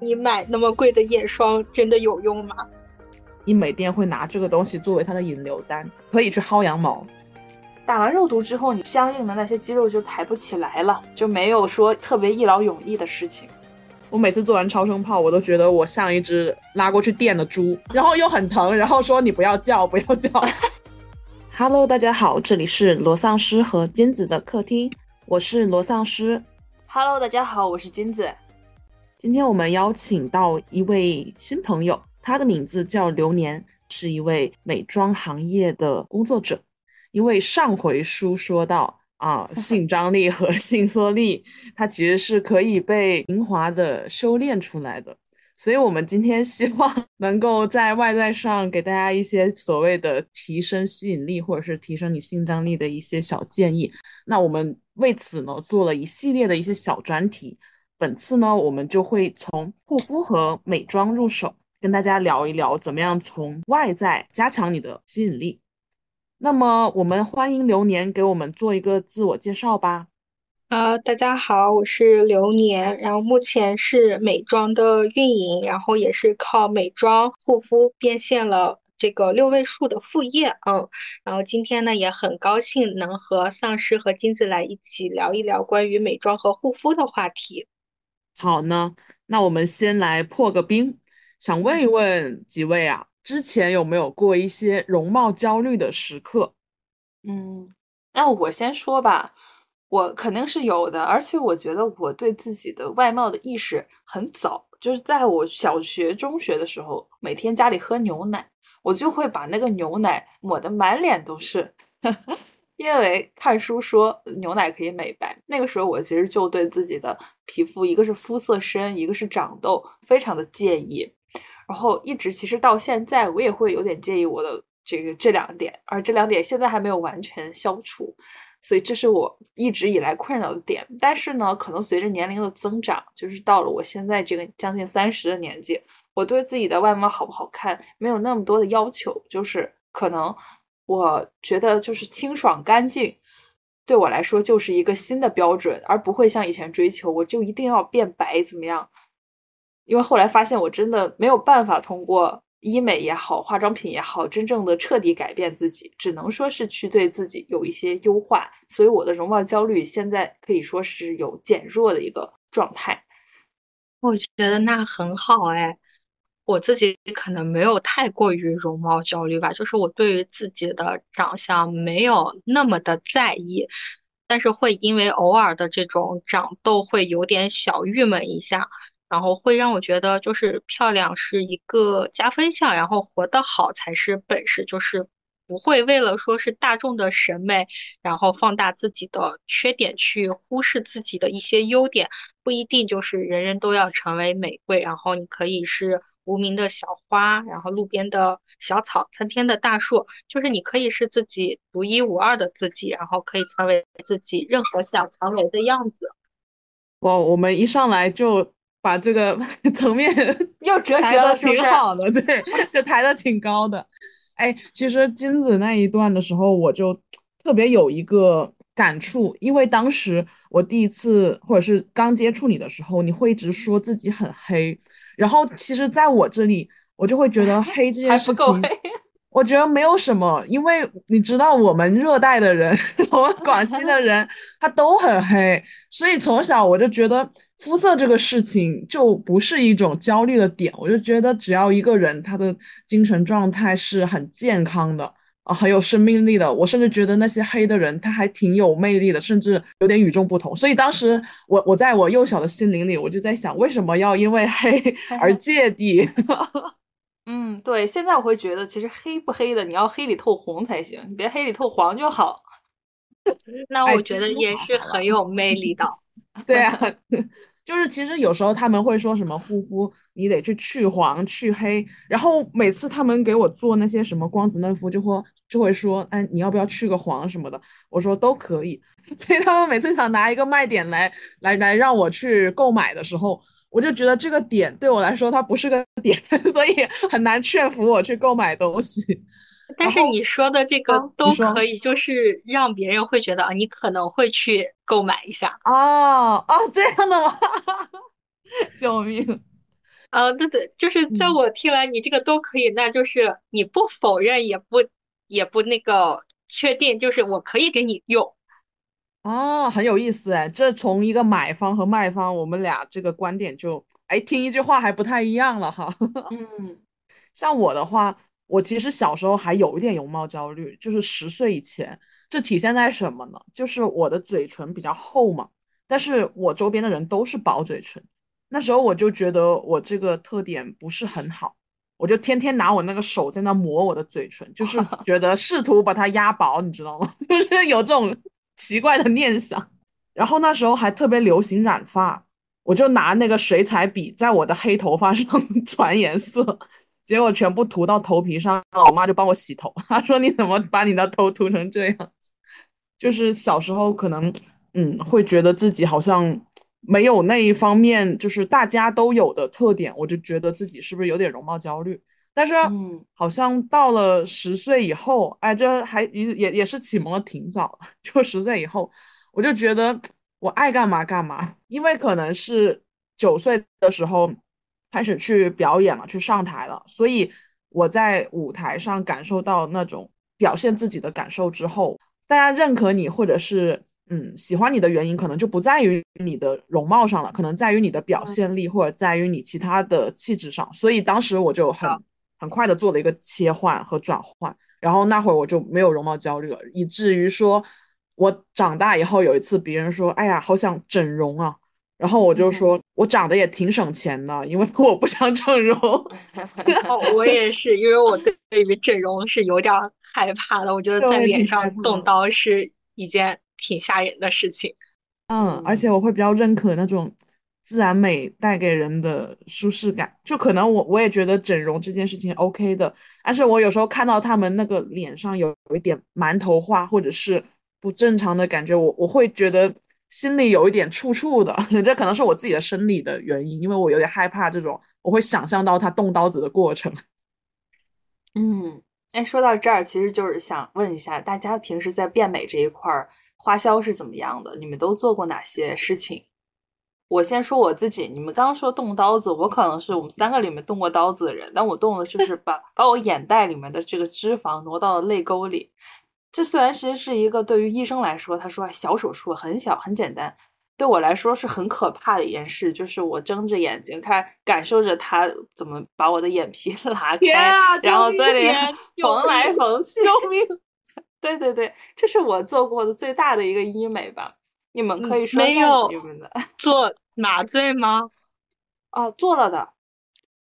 你买那么贵的眼霜真的有用吗？医美店会拿这个东西作为它的引流单，可以去薅羊毛。打完肉毒之后，你相应的那些肌肉就抬不起来了，就没有说特别一劳永逸的事情。我每次做完超声炮，我都觉得我像一只拉过去电的猪，然后又很疼，然后说你不要叫，不要叫。Hello，大家好，这里是罗丧尸和金子的客厅，我是罗丧尸。Hello，大家好，我是金子。今天我们邀请到一位新朋友，他的名字叫流年，是一位美妆行业的工作者。因为上回书说到啊，性张力和性缩力，它其实是可以被平滑的修炼出来的。所以，我们今天希望 能够在外在上给大家一些所谓的提升吸引力，或者是提升你性张力的一些小建议。那我们为此呢，做了一系列的一些小专题。本次呢，我们就会从护肤和美妆入手，跟大家聊一聊怎么样从外在加强你的吸引力。那么，我们欢迎流年给我们做一个自我介绍吧。啊，大家好，我是流年，然后目前是美妆的运营，然后也是靠美妆护肤变现了这个六位数的副业。嗯，然后今天呢，也很高兴能和丧尸和金子来一起聊一聊关于美妆和护肤的话题。好呢，那我们先来破个冰，想问一问几位啊？之前有没有过一些容貌焦虑的时刻？嗯，那我先说吧，我肯定是有的，而且我觉得我对自己的外貌的意识很早，就是在我小学、中学的时候，每天家里喝牛奶，我就会把那个牛奶抹得满脸都是，因为看书说牛奶可以美白。那个时候我其实就对自己的皮肤，一个是肤色深，一个是长痘，非常的介意。然后一直其实到现在，我也会有点介意我的这个这两点，而这两点现在还没有完全消除，所以这是我一直以来困扰的点。但是呢，可能随着年龄的增长，就是到了我现在这个将近三十的年纪，我对自己的外貌好不好看没有那么多的要求，就是可能我觉得就是清爽干净，对我来说就是一个新的标准，而不会像以前追求我就一定要变白怎么样。因为后来发现，我真的没有办法通过医美也好，化妆品也好，真正的彻底改变自己，只能说是去对自己有一些优化。所以我的容貌焦虑现在可以说是有减弱的一个状态。我觉得那很好哎，我自己可能没有太过于容貌焦虑吧，就是我对于自己的长相没有那么的在意，但是会因为偶尔的这种长痘会有点小郁闷一下。然后会让我觉得，就是漂亮是一个加分项，然后活得好才是本事，就是不会为了说是大众的审美，然后放大自己的缺点，去忽视自己的一些优点。不一定就是人人都要成为玫瑰，然后你可以是无名的小花，然后路边的小草，参天的大树，就是你可以是自己独一无二的自己，然后可以成为自己任何想成为的样子。哇，我们一上来就。把这个 层面 又哲学了，挺好的，对，就抬的挺高的。哎，其实金子那一段的时候，我就特别有一个感触，因为当时我第一次或者是刚接触你的时候，你会一直说自己很黑，然后其实在我这里，我就会觉得黑这件事情。我觉得没有什么，因为你知道，我们热带的人，我们广西的人，他都很黑，所以从小我就觉得肤色这个事情就不是一种焦虑的点。我就觉得只要一个人他的精神状态是很健康的啊，很有生命力的，我甚至觉得那些黑的人他还挺有魅力的，甚至有点与众不同。所以当时我我在我幼小的心灵里，我就在想，为什么要因为黑 而芥蒂？嗯，对，现在我会觉得，其实黑不黑的，你要黑里透红才行，你别黑里透黄就好。那我觉得也是很有魅力的。对啊，就是其实有时候他们会说什么护肤，你得去去黄去黑，然后每次他们给我做那些什么光子嫩肤，就会就会说，哎，你要不要去个黄什么的？我说都可以。所以他们每次想拿一个卖点来来来让我去购买的时候。我就觉得这个点对我来说它不是个点，所以很难劝服我去购买东西。但是你说的这个都可以，就是让别人会觉得啊，你可能会去购买一下。哦哦，这样的吗？救命！啊，对对，就是在我听来，你这个都可以，那就是你不否认，也不也不那个确定，就是我可以给你用。哦，很有意思哎，这从一个买方和卖方，我们俩这个观点就哎听一句话还不太一样了哈。嗯，像我的话，我其实小时候还有一点容貌焦虑，就是十岁以前，这体现在什么呢？就是我的嘴唇比较厚嘛，但是我周边的人都是薄嘴唇，那时候我就觉得我这个特点不是很好，我就天天拿我那个手在那磨我的嘴唇，就是 觉得试图把它压薄，你知道吗？就是有这种。奇怪的念想，然后那时候还特别流行染发，我就拿那个水彩笔在我的黑头发上 传颜色，结果全部涂到头皮上，我妈就帮我洗头，她说你怎么把你的头涂成这样？就是小时候可能嗯会觉得自己好像没有那一方面，就是大家都有的特点，我就觉得自己是不是有点容貌焦虑？但是，好像到了十岁以后，哎，这还也也也是启蒙的挺早。就十岁以后，我就觉得我爱干嘛干嘛，因为可能是九岁的时候开始去表演了，去上台了，所以我在舞台上感受到那种表现自己的感受之后，大家认可你或者是嗯喜欢你的原因，可能就不在于你的容貌上了，可能在于你的表现力或者在于你其他的气质上。所以当时我就很。很快的做了一个切换和转换，然后那会儿我就没有容貌焦虑了，以至于说，我长大以后有一次别人说，哎呀，好想整容啊，然后我就说我长得也挺省钱的，因为 我不想整容。我也是，因为我对 于整容是有点害怕的，我觉得在脸上动刀是一件挺吓人的事情。嗯，而且我会比较认可那种。自然美带给人的舒适感，就可能我我也觉得整容这件事情 OK 的，但是我有时候看到他们那个脸上有有一点馒头化或者是不正常的感觉，我我会觉得心里有一点怵怵的，这可能是我自己的生理的原因，因为我有点害怕这种，我会想象到他动刀子的过程。嗯，哎，说到这儿，其实就是想问一下大家，平时在变美这一块儿花销是怎么样的？你们都做过哪些事情？我先说我自己，你们刚刚说动刀子，我可能是我们三个里面动过刀子的人，但我动的就是把把我眼袋里面的这个脂肪挪到了泪沟里。这虽然其实是一个对于医生来说，他说小手术很小很简单，对我来说是很可怕的一件事，就是我睁着眼睛看，感受着他怎么把我的眼皮 拉开，然后这里缝来缝去，救命！对对对，这是我做过的最大的一个医美吧。你们可以说一下你们的 做麻醉吗？哦，做了的，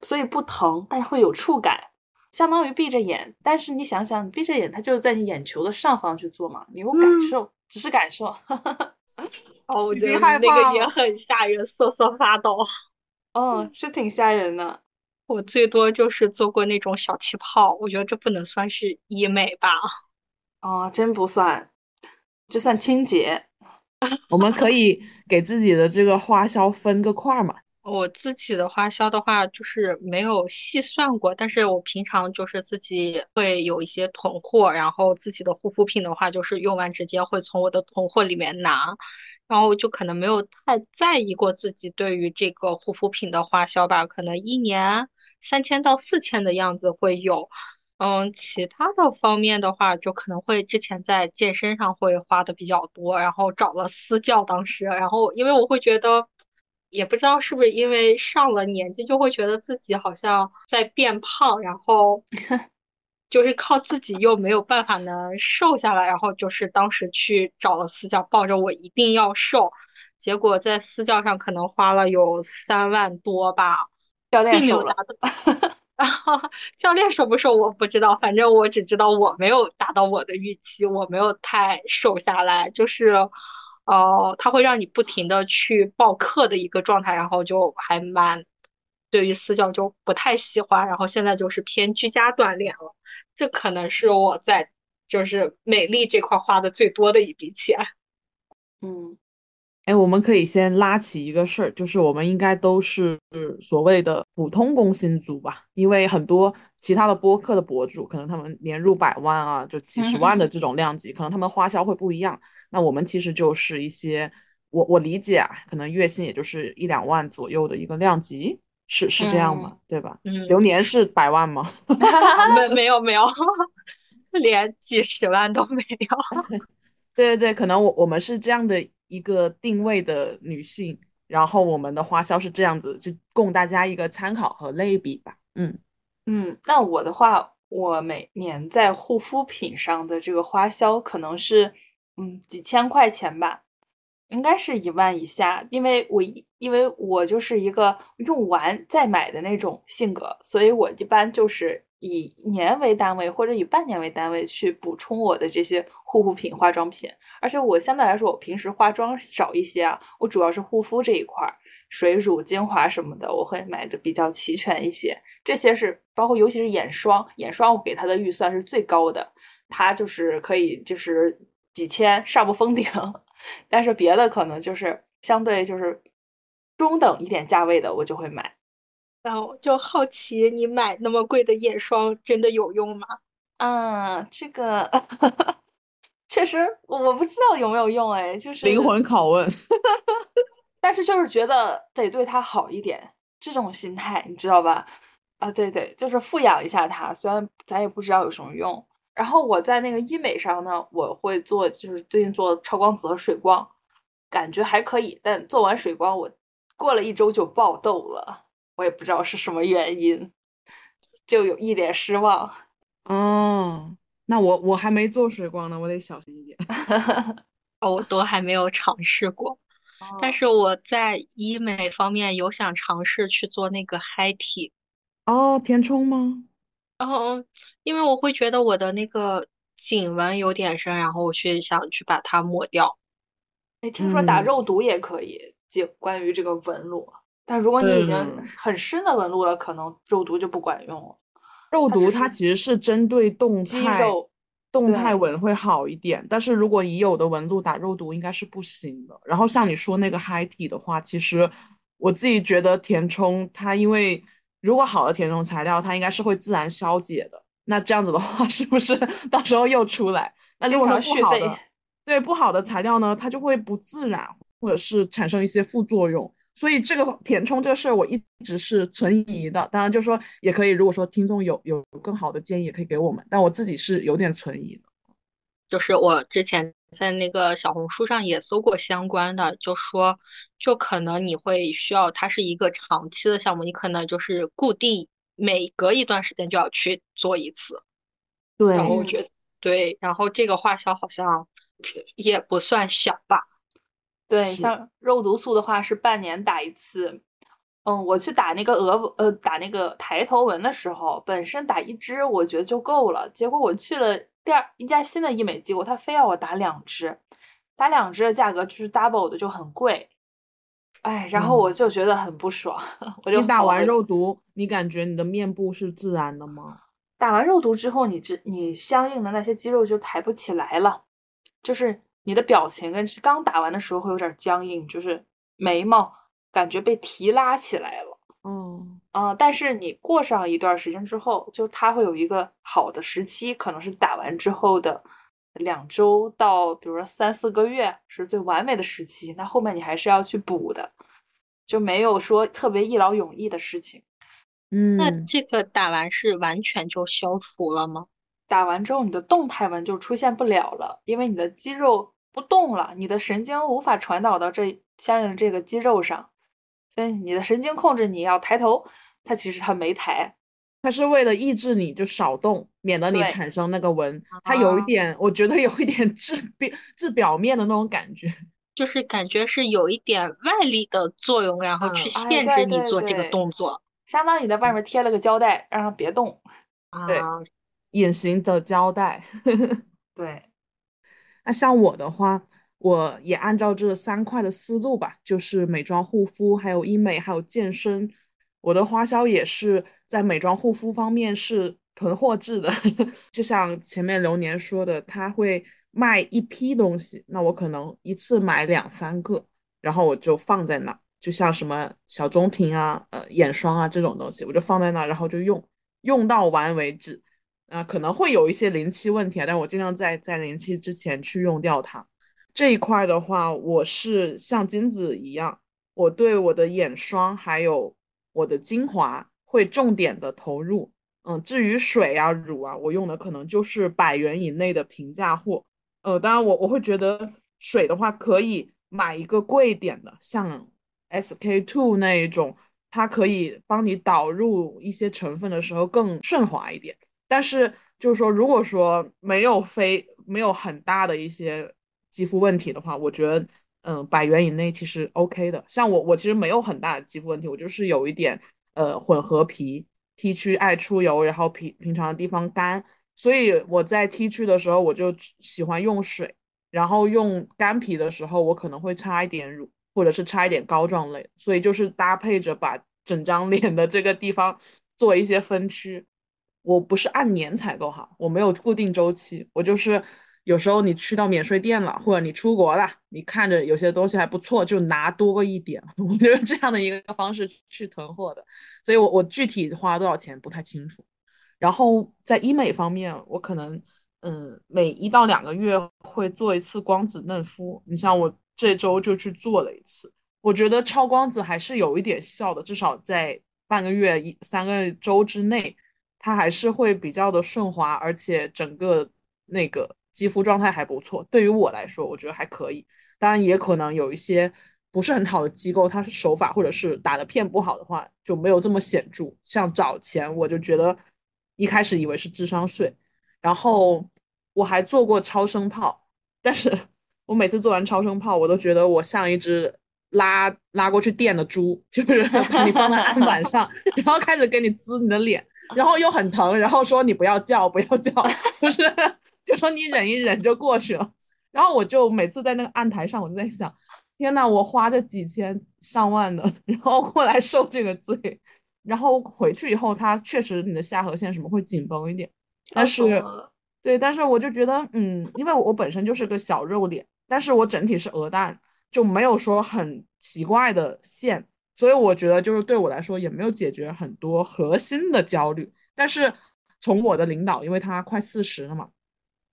所以不疼，但会有触感，相当于闭着眼。但是你想想，你闭着眼，它就是在你眼球的上方去做嘛，你有感受，只是感受。哦，我觉得那个也很吓人，瑟瑟发抖。嗯，是挺吓人的。我最多就是做过那种小气泡，我觉得这不能算是医美吧？哦，真不算，就算清洁。我们可以给自己的这个花销分个块嘛？我自己的花销的话，就是没有细算过，但是我平常就是自己会有一些囤货，然后自己的护肤品的话，就是用完直接会从我的囤货里面拿，然后就可能没有太在意过自己对于这个护肤品的花销吧，可能一年三千到四千的样子会有。嗯，其他的方面的话，就可能会之前在健身上会花的比较多，然后找了私教，当时，然后因为我会觉得，也不知道是不是因为上了年纪，就会觉得自己好像在变胖，然后 就是靠自己又没有办法能瘦下来，然后就是当时去找了私教，抱着我一定要瘦，结果在私教上可能花了有三万多吧，教练瘦了。教练瘦不瘦我不知道，反正我只知道我没有达到我的预期，我没有太瘦下来，就是，哦，它会让你不停的去报课的一个状态，然后就还蛮，对于私教就不太喜欢，然后现在就是偏居家锻炼了，这可能是我在就是美丽这块花的最多的一笔钱，嗯。哎，我们可以先拉起一个事儿，就是我们应该都是所谓的普通工薪族吧？因为很多其他的播客的博主，可能他们年入百万啊，就几十万的 这种量级，可能他们花销会不一样。那我们其实就是一些，我我理解啊，可能月薪也就是一两万左右的一个量级，是是这样吗？对吧？嗯，流年是百万吗？没没有没有，连几十万都没有。对对对，可能我我们是这样的一个定位的女性，然后我们的花销是这样子，就供大家一个参考和类比吧。嗯嗯，那我的话，我每年在护肤品上的这个花销可能是嗯几千块钱吧，应该是一万以下，因为我因为我就是一个用完再买的那种性格，所以我一般就是以年为单位或者以半年为单位去补充我的这些护肤品、化妆品，而且我相对来说，我平时化妆少一些啊，我主要是护肤这一块儿。水乳精华什么的，我会买的比较齐全一些。这些是包括，尤其是眼霜，眼霜我给它的预算是最高的，它就是可以就是几千上不封顶。但是别的可能就是相对就是中等一点价位的，我就会买。然后就好奇，你买那么贵的眼霜真的有用吗？啊，这个 确实我不知道有没有用，哎，就是灵魂拷问。但是就是觉得得对他好一点，这种心态你知道吧？啊，对对，就是富养一下他，虽然咱也不知道有什么用。然后我在那个医美上呢，我会做，就是最近做超光子和水光，感觉还可以。但做完水光，我过了一周就爆痘了，我也不知道是什么原因，就有一点失望。哦，那我我还没做水光呢，我得小心一点。哦，我都还没有尝试过。但是我在医美方面有想尝试去做那个嗨体，哦，填充吗？哦，因为我会觉得我的那个颈纹有点深，然后我去想去把它抹掉。哎，听说打肉毒也可以，就关于这个纹路。但如果你已经很深的纹路了，可能肉毒就不管用了。肉毒它其实是针对动肌肉。动态纹会好一点，但是如果已有的纹路打肉毒应该是不行的。然后像你说那个嗨体的话，其实我自己觉得填充它，因为如果好的填充材料，它应该是会自然消解的。那这样子的话，是不是到时候又出来？那如果说不好的，对不好的材料呢，它就会不自然，或者是产生一些副作用。所以这个填充这个事儿，我一直是存疑的。当然，就是说也可以，如果说听众有有更好的建议，也可以给我们。但我自己是有点存疑的。就是我之前在那个小红书上也搜过相关的，就说就可能你会需要，它是一个长期的项目，你可能就是固定每隔一段时间就要去做一次。对。然后我觉得对，然后这个花销好像也不算小吧。对，像肉毒素的话是半年打一次。嗯，我去打那个额呃打那个抬头纹的时候，本身打一支我觉得就够了。结果我去了第二一家新的医美机构，他非要我打两支，打两支的价格就是 double 的，就很贵。哎，然后我就觉得很不爽。我就你打完肉毒，你感觉你的面部是自然的吗？打完肉毒之后，你这你相应的那些肌肉就抬不起来了，就是。你的表情跟刚打完的时候会有点僵硬，就是眉毛感觉被提拉起来了。嗯嗯，但是你过上一段时间之后，就它会有一个好的时期，可能是打完之后的两周到，比如说三四个月是最完美的时期。那后面你还是要去补的，就没有说特别一劳永逸的事情。嗯，那这个打完是完全就消除了吗？打完之后，你的动态纹就出现不了了，因为你的肌肉不动了，你的神经无法传导到这相应的这个肌肉上，所以你的神经控制你要抬头，它其实它没抬，它是为了抑制你就少动，免得你产生那个纹。它有一点，我觉得有一点治表治表面的那种感觉，就是感觉是有一点外力的作用，然后去限制你做这个动作，相当于你在外面贴了个胶带，让它别动。对。隐形的胶带，对。那像我的话，我也按照这三块的思路吧，就是美妆护肤，还有医美，还有健身。我的花销也是在美妆护肤方面是囤货制的，就像前面流年说的，他会卖一批东西，那我可能一次买两三个，然后我就放在那，就像什么小棕瓶啊、呃眼霜啊这种东西，我就放在那，然后就用，用到完为止。啊，可能会有一些临期问题啊，但我尽量在在临期之前去用掉它。这一块的话，我是像金子一样，我对我的眼霜还有我的精华会重点的投入。嗯，至于水啊、乳啊，我用的可能就是百元以内的平价货。呃，当然我我会觉得水的话可以买一个贵一点的，像 SK two 那一种，它可以帮你导入一些成分的时候更顺滑一点。但是就是说，如果说没有非没有很大的一些肌肤问题的话，我觉得嗯，百元以内其实 OK 的。像我我其实没有很大的肌肤问题，我就是有一点呃混合皮。T 区爱出油，然后平平常的地方干，所以我在 T 区的时候我就喜欢用水，然后用干皮的时候我可能会擦一点乳，或者是擦一点膏状类，所以就是搭配着把整张脸的这个地方做一些分区。我不是按年采购哈，我没有固定周期，我就是。有时候你去到免税店了，或者你出国了，你看着有些东西还不错，就拿多一点。我觉得这样的一个方式去囤货的，所以我我具体花多少钱不太清楚。然后在医美方面，我可能嗯每一到两个月会做一次光子嫩肤。你像我这周就去做了一次，我觉得超光子还是有一点效的，至少在半个月一三个周之内，它还是会比较的顺滑，而且整个那个。肌肤状态还不错，对于我来说，我觉得还可以。当然，也可能有一些不是很好的机构，它是手法或者是打的片不好的话，就没有这么显著。像早前我就觉得，一开始以为是智商税，然后我还做过超声炮，但是 我每次做完超声炮，我都觉得我像一只拉拉过去电的猪，就是把 你放在案板上，然后开始给你滋你的脸，然后又很疼，然后说你不要叫，不要叫，就是。就说你忍一忍就过去了，然后我就每次在那个案台上，我就在想，天呐，我花这几千上万的，然后过来受这个罪，然后回去以后，它确实你的下颌线什么会紧绷一点，但是，对，但是我就觉得，嗯，因为我本身就是个小肉脸，但是我整体是鹅蛋，就没有说很奇怪的线，所以我觉得就是对我来说也没有解决很多核心的焦虑，但是从我的领导，因为他快四十了嘛。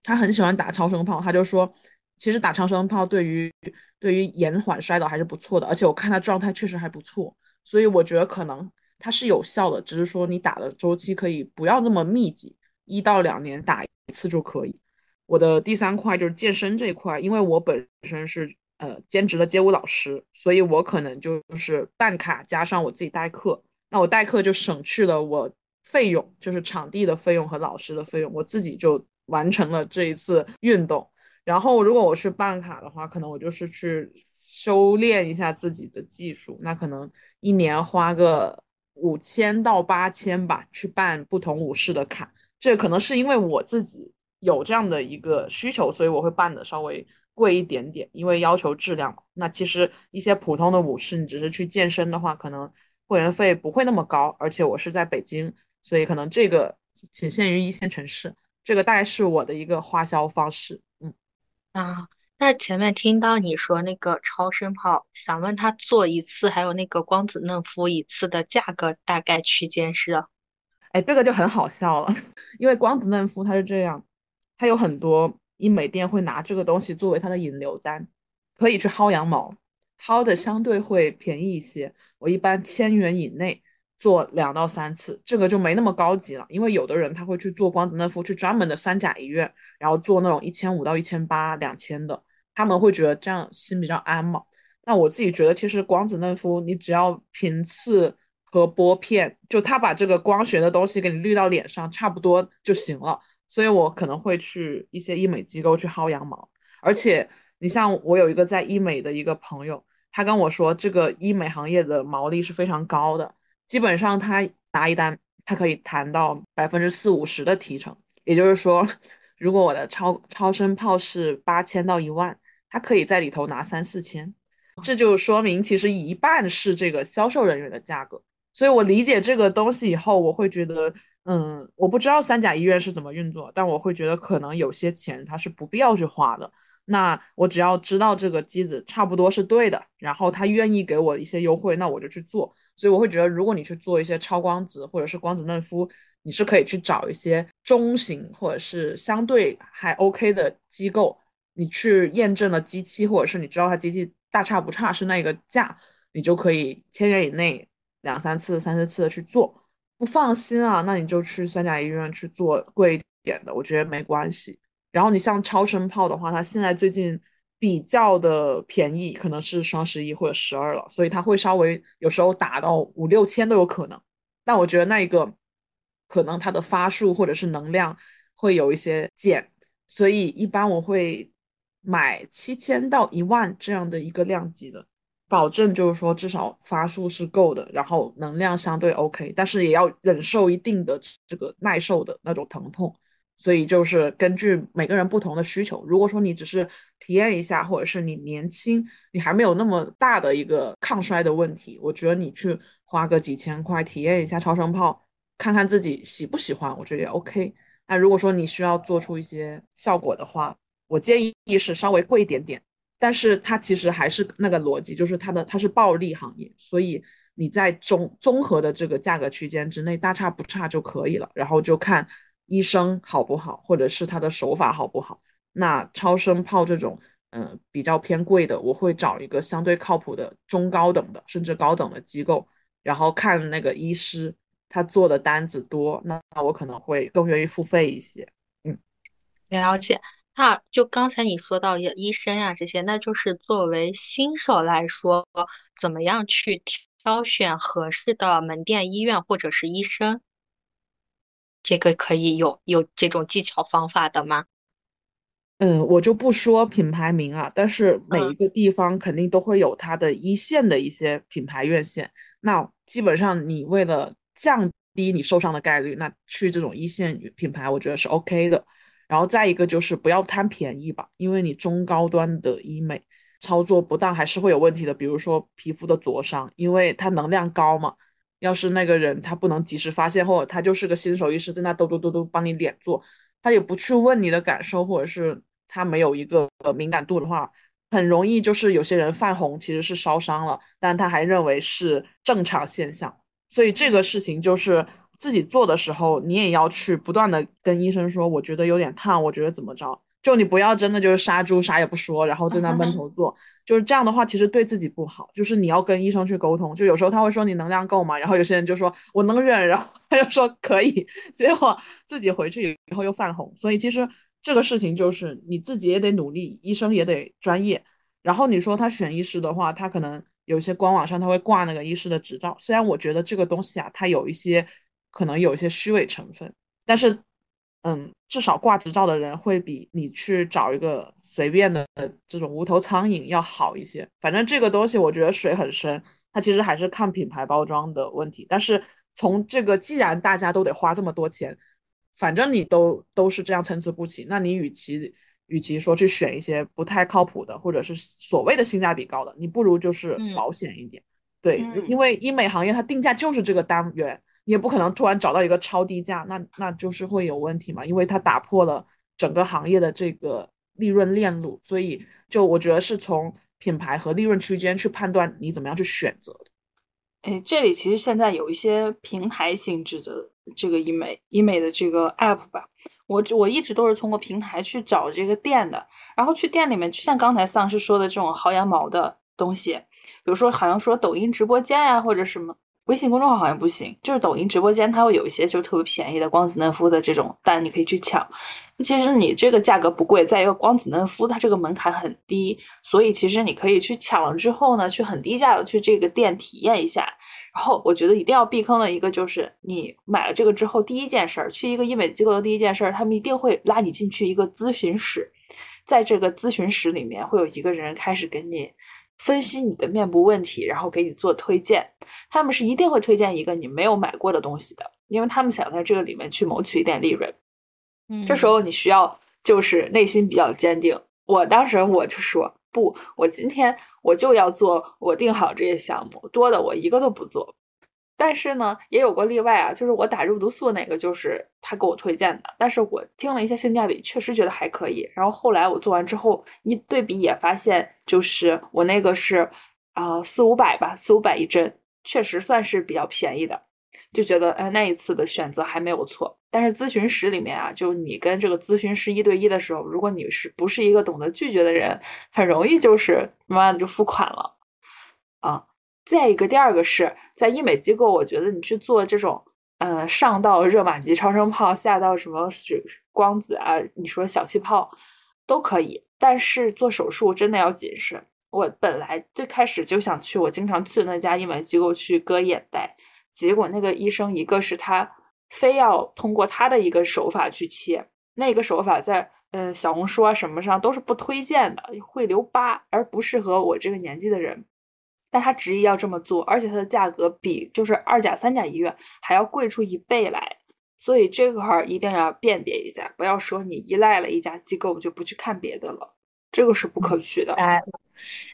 他很喜欢打超声炮，他就说，其实打超声炮对于对于延缓衰老还是不错的，而且我看他状态确实还不错，所以我觉得可能它是有效的，只是说你打的周期可以不要那么密集，一到两年打一次就可以。我的第三块就是健身这一块，因为我本身是呃兼职的街舞老师，所以我可能就是办卡加上我自己代课，那我代课就省去了我费用，就是场地的费用和老师的费用，我自己就。完成了这一次运动，然后如果我去办卡的话，可能我就是去修炼一下自己的技术，那可能一年花个五千到八千吧，去办不同武士的卡。这可能是因为我自己有这样的一个需求，所以我会办的稍微贵一点点，因为要求质量嘛。那其实一些普通的武士，你只是去健身的话，可能会员费不会那么高，而且我是在北京，所以可能这个仅限于一线城市。这个大概是我的一个花销方式，嗯啊，那前面听到你说那个超声炮，想问他做一次，还有那个光子嫩肤一次的价格大概区间是？哎，这个就很好笑了，因为光子嫩肤它是这样，它有很多医美店会拿这个东西作为它的引流单，可以去薅羊毛，薅的相对会便宜一些，我一般千元以内。做两到三次，这个就没那么高级了，因为有的人他会去做光子嫩肤，去专门的三甲医院，然后做那种一千五到一千八、两千的，他们会觉得这样心比较安嘛。那我自己觉得，其实光子嫩肤你只要频次和拨片，就他把这个光学的东西给你滤到脸上，差不多就行了。所以我可能会去一些医美机构去薅羊毛，而且你像我有一个在医美的一个朋友，他跟我说，这个医美行业的毛利是非常高的。基本上他拿一单，他可以谈到百分之四五十的提成。也就是说，如果我的超超声炮是八千到一万，他可以在里头拿三四千。这就说明其实一半是这个销售人员的价格。所以我理解这个东西以后，我会觉得，嗯，我不知道三甲医院是怎么运作，但我会觉得可能有些钱他是不必要去花的。那我只要知道这个机子差不多是对的，然后他愿意给我一些优惠，那我就去做。所以我会觉得，如果你去做一些超光子或者是光子嫩肤，你是可以去找一些中型或者是相对还 OK 的机构，你去验证了机器，或者是你知道它机器大差不差是那个价，你就可以千元以内两三次、三四次的去做。不放心啊，那你就去三甲医院去做贵一点的，我觉得没关系。然后你像超声炮的话，它现在最近比较的便宜，可能是双十一或者十二了，所以它会稍微有时候打到五六千都有可能。但我觉得那一个可能它的发数或者是能量会有一些减，所以一般我会买七千到一万这样的一个量级的。保证就是说，至少发数是够的，然后能量相对 OK，但是也要忍受一定的这个耐受的那种疼痛。所以就是根据每个人不同的需求，如果说你只是体验一下，或者是你年轻，你还没有那么大的一个抗衰的问题，我觉得你去花个几千块体验一下超声炮，看看自己喜不喜欢，我觉得也 OK。那如果说你需要做出一些效果的话，我建议是稍微贵一点点。但是它其实还是那个逻辑，就是它的它是暴利行业，所以你在中综合的这个价格区间之内大差不差就可以了。然后就看医生好不好，或者是他的手法好不好。那超声炮这种，嗯，比较偏贵的，我会找一个相对靠谱的中高等的，甚至高等的机构，然后看那个医师他做的单子多，那我可能会更愿意付费一些。嗯，了解。那就刚才你说到医生呀这些，那就是作为新手来说，怎么样去挑选合适的门店、医院或者是医生？这个可以有有这种技巧方法的吗？嗯，我就不说品牌名啊，但是每一个地方肯定都会有它的一线的一些品牌院线。那基本上你为了降低你受伤的概率，那去这种一线品牌，我觉得是 OK 的。然后再一个就是不要贪便宜吧，因为你中高端的医美操作不当还是会有问题的。比如说皮肤的灼伤，因为它能量高嘛，要是那个人他不能及时发现，或者他就是个新手医师在那嘟嘟嘟嘟帮你脸做，他也不去问你的感受，或者是他没有一个呃敏感度的话，很容易就是有些人泛红其实是烧伤了，但他还认为是正常现象，所以这个事情就是。自己做的时候，你也要去不断的跟医生说，我觉得有点烫，我觉得怎么着？就你不要真的就是杀猪啥也不说，然后在那闷头 做，就是这样的话，其实对自己不好。就是你要跟医生去沟通，就有时候他会说你能量够吗？然后有些人就说我能忍，然后他就说可以，结果自己回去以后又泛红。所以其实这个事情就是你自己也得努力，医生也得专业。然后你说他选医师的话，他可能有些官网上他会挂那个医师的执照，虽然我觉得这个东西啊，它有一些。可能有一些虚伪成分，但是，嗯，至少挂执照的人会比你去找一个随便的这种无头苍蝇要好一些。反正这个东西我觉得水很深，它其实还是看品牌包装的问题。但是从这个，既然大家都得花这么多钱，反正你都都是这样参差不齐，那你与其与其说去选一些不太靠谱的，或者是所谓的性价比高的，你不如就是保险一点。对，因为医美行业它定价就是这个单元。也不可能突然找到一个超低价，那那就是会有问题嘛，因为它打破了整个行业的这个利润链路，所以就我觉得是从品牌和利润区间去判断你怎么样去选择的。哎，这里其实现在有一些平台性质的这个医美医美的这个 app 吧，我我一直都是通过平台去找这个店的，然后去店里面，就像刚才丧尸说的这种薅羊毛的东西，比如说好像说抖音直播间呀或者什么。微信公众号好像不行，就是抖音直播间，它会有一些就是特别便宜的光子嫩肤的这种单，你可以去抢。其实你这个价格不贵，在一个光子嫩肤，它这个门槛很低，所以其实你可以去抢了之后呢，去很低价的去这个店体验一下。然后我觉得一定要避坑的一个就是，你买了这个之后，第一件事儿去一个医美机构的第一件事儿，他们一定会拉你进去一个咨询室，在这个咨询室里面会有一个人开始给你。分析你的面部问题，然后给你做推荐。他们是一定会推荐一个你没有买过的东西的，因为他们想在这个里面去谋取一点利润。嗯，这时候你需要就是内心比较坚定。我当时我就说不，我今天我就要做我定好这些项目，多的我一个都不做。但是呢，也有过例外啊，就是我打肉毒素那个，就是他给我推荐的。但是我听了一下性价比，确实觉得还可以。然后后来我做完之后一对比，也发现就是我那个是啊四五百吧，四五百一针，确实算是比较便宜的。就觉得哎，那一次的选择还没有错。但是咨询室里面啊，就你跟这个咨询师一对一的时候，如果你是不是一个懂得拒绝的人，很容易就是慢慢的就付款了啊。再一个，第二个是在医美机构，我觉得你去做这种，嗯，上到热玛吉、超声炮，下到什么水光子啊，你说小气泡都可以，但是做手术真的要谨慎。我本来最开始就想去我经常去的那家医美机构去割眼袋，结果那个医生一个是他非要通过他的一个手法去切，那个手法在嗯小红书啊什么上都是不推荐的，会留疤，而不适合我这个年纪的人。但他执意要这么做，而且它的价格比就是二甲、三甲医院还要贵出一倍来，所以这块儿一定要辨别一下，不要说你依赖了一家机构就不去看别的了，这个是不可取的。哎，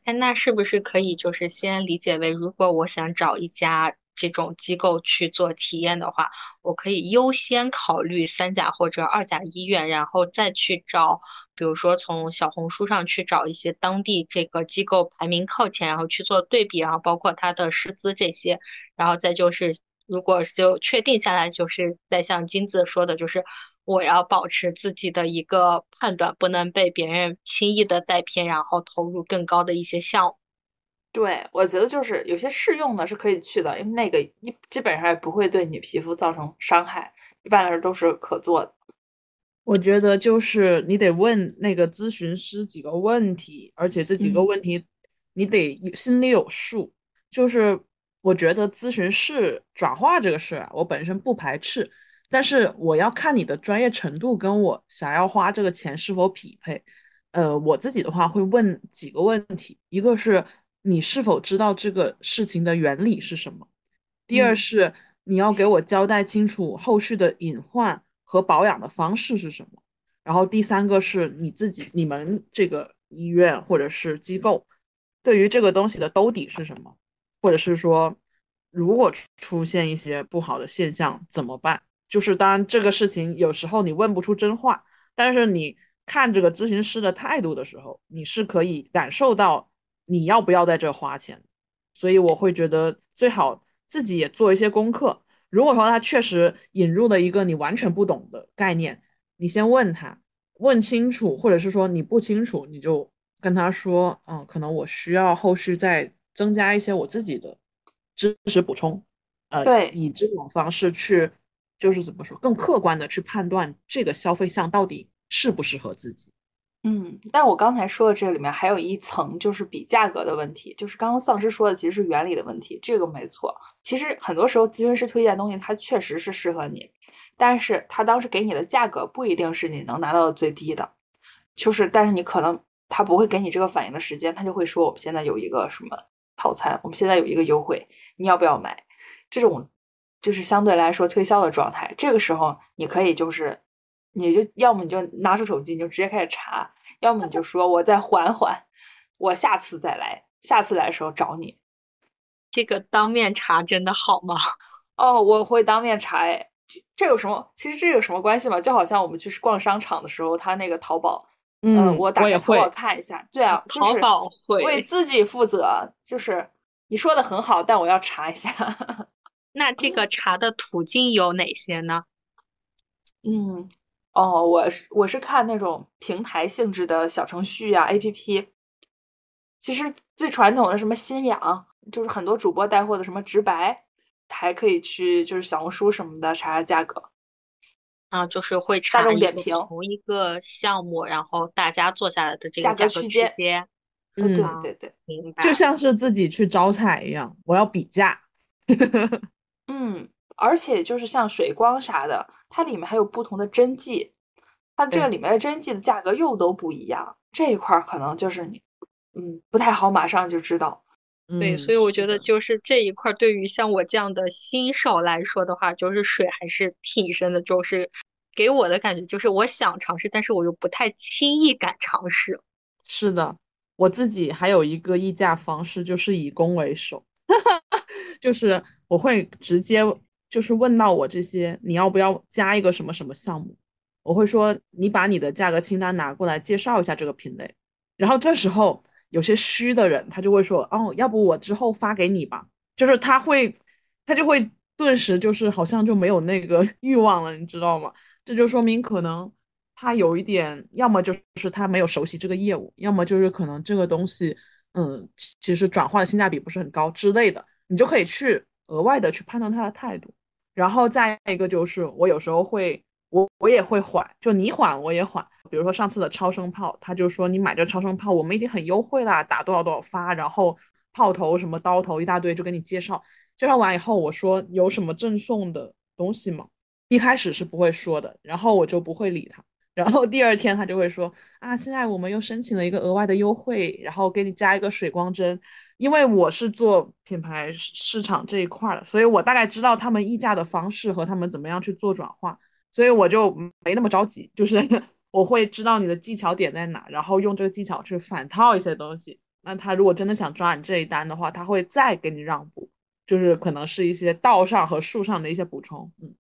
哎，那是不是可以就是先理解为，如果我想找一家这种机构去做体验的话，我可以优先考虑三甲或者二甲医院，然后再去找。比如说从小红书上去找一些当地这个机构排名靠前，然后去做对比，然后包括它的师资这些，然后再就是如果就确定下来，就是再像金子说的，就是我要保持自己的一个判断，不能被别人轻易的带偏，然后投入更高的一些项目。对，我觉得就是有些试用的是可以去的，因为那个一基本上也不会对你皮肤造成伤害，一般来说都是可做的。我觉得就是你得问那个咨询师几个问题，而且这几个问题你得心里有数。就是我觉得咨询师转化这个事啊，我本身不排斥，但是我要看你的专业程度跟我想要花这个钱是否匹配。呃，我自己的话会问几个问题，一个是你是否知道这个事情的原理是什么，第二是你要给我交代清楚后续的隐患。和保养的方式是什么？然后第三个是你自己、你们这个医院或者是机构对于这个东西的兜底是什么？或者是说，如果出现一些不好的现象怎么办？就是当这个事情有时候你问不出真话，但是你看这个咨询师的态度的时候，你是可以感受到你要不要在这花钱。所以我会觉得最好自己也做一些功课。如果说他确实引入了一个你完全不懂的概念，你先问他，问清楚，或者是说你不清楚，你就跟他说，嗯，可能我需要后续再增加一些我自己的知识补充，呃，对，以这种方式去，就是怎么说，更客观的去判断这个消费项到底适不适合自己。嗯，但我刚才说的这里面还有一层，就是比价格的问题。就是刚刚丧尸说的其实是原理的问题，这个没错。其实很多时候咨询师推荐东西，它确实是适合你，但是他当时给你的价格不一定是你能拿到的最低的。就是，但是你可能他不会给你这个反应的时间，他就会说我们现在有一个什么套餐，我们现在有一个优惠，你要不要买？这种就是相对来说推销的状态。这个时候你可以就是。你就要么你就拿出手机，你就直接开始查；要么你就说我再缓缓，我下次再来，下次来的时候找你。这个当面查真的好吗？哦，我会当面查。哎，这有什么？其实这有什么关系吗？就好像我们去逛商场的时候，他那个淘宝，嗯，我打开淘宝看一下。对啊，淘宝会为自己负责。就是你说的很好，但我要查一下。那这个 查的途径有哪些呢？嗯。哦，我是我是看那种平台性质的小程序啊，APP。其实最传统的什么新氧，就是很多主播带货的什么直白，还可以去就是小红书什么的查查价格。啊，就是会查大众点评同一个项目，然后大家做下来的这个价格区间。嗯，对对对，明白。就像是自己去招彩一样，我要比价。嗯。而且就是像水光啥的，它里面还有不同的针剂，它这个里面的针剂的价格又都不一样。这一块可能就是你，嗯，不太好马上就知道。对，所以我觉得就是这一块对于像我这样的新手来说的话，就是水还是挺深的。就是给我的感觉就是我想尝试，但是我又不太轻易敢尝试。是的，我自己还有一个议价方式，就是以攻为守，就是我会直接。就是问到我这些，你要不要加一个什么什么项目？我会说你把你的价格清单拿过来，介绍一下这个品类。然后这时候有些虚的人，他就会说哦，要不我之后发给你吧。就是他会，他就会顿时就是好像就没有那个 欲望了，你知道吗？这就说明可能他有一点，要么就是他没有熟悉这个业务，要么就是可能这个东西嗯，其实转化的性价比不是很高之类的，你就可以去额外的去判断他的态度。然后再一个就是，我有时候会，我我也会缓，就你缓我也缓。比如说上次的超声炮，他就说你买这超声炮，我们已经很优惠啦，打多少多少发，然后炮头什么刀头一大堆，就给你介绍。介绍完以后，我说有什么赠送的东西吗？一开始是不会说的，然后我就不会理他。然后第二天他就会说啊，现在我们又申请了一个额外的优惠，然后给你加一个水光针。因为我是做品牌市场这一块的，所以我大概知道他们议价的方式和他们怎么样去做转化，所以我就没那么着急。就是 我会知道你的技巧点在哪，然后用这个技巧去反套一些东西。那他如果真的想抓你这一单的话，他会再给你让步，就是可能是一些道上和术上的一些补充。嗯。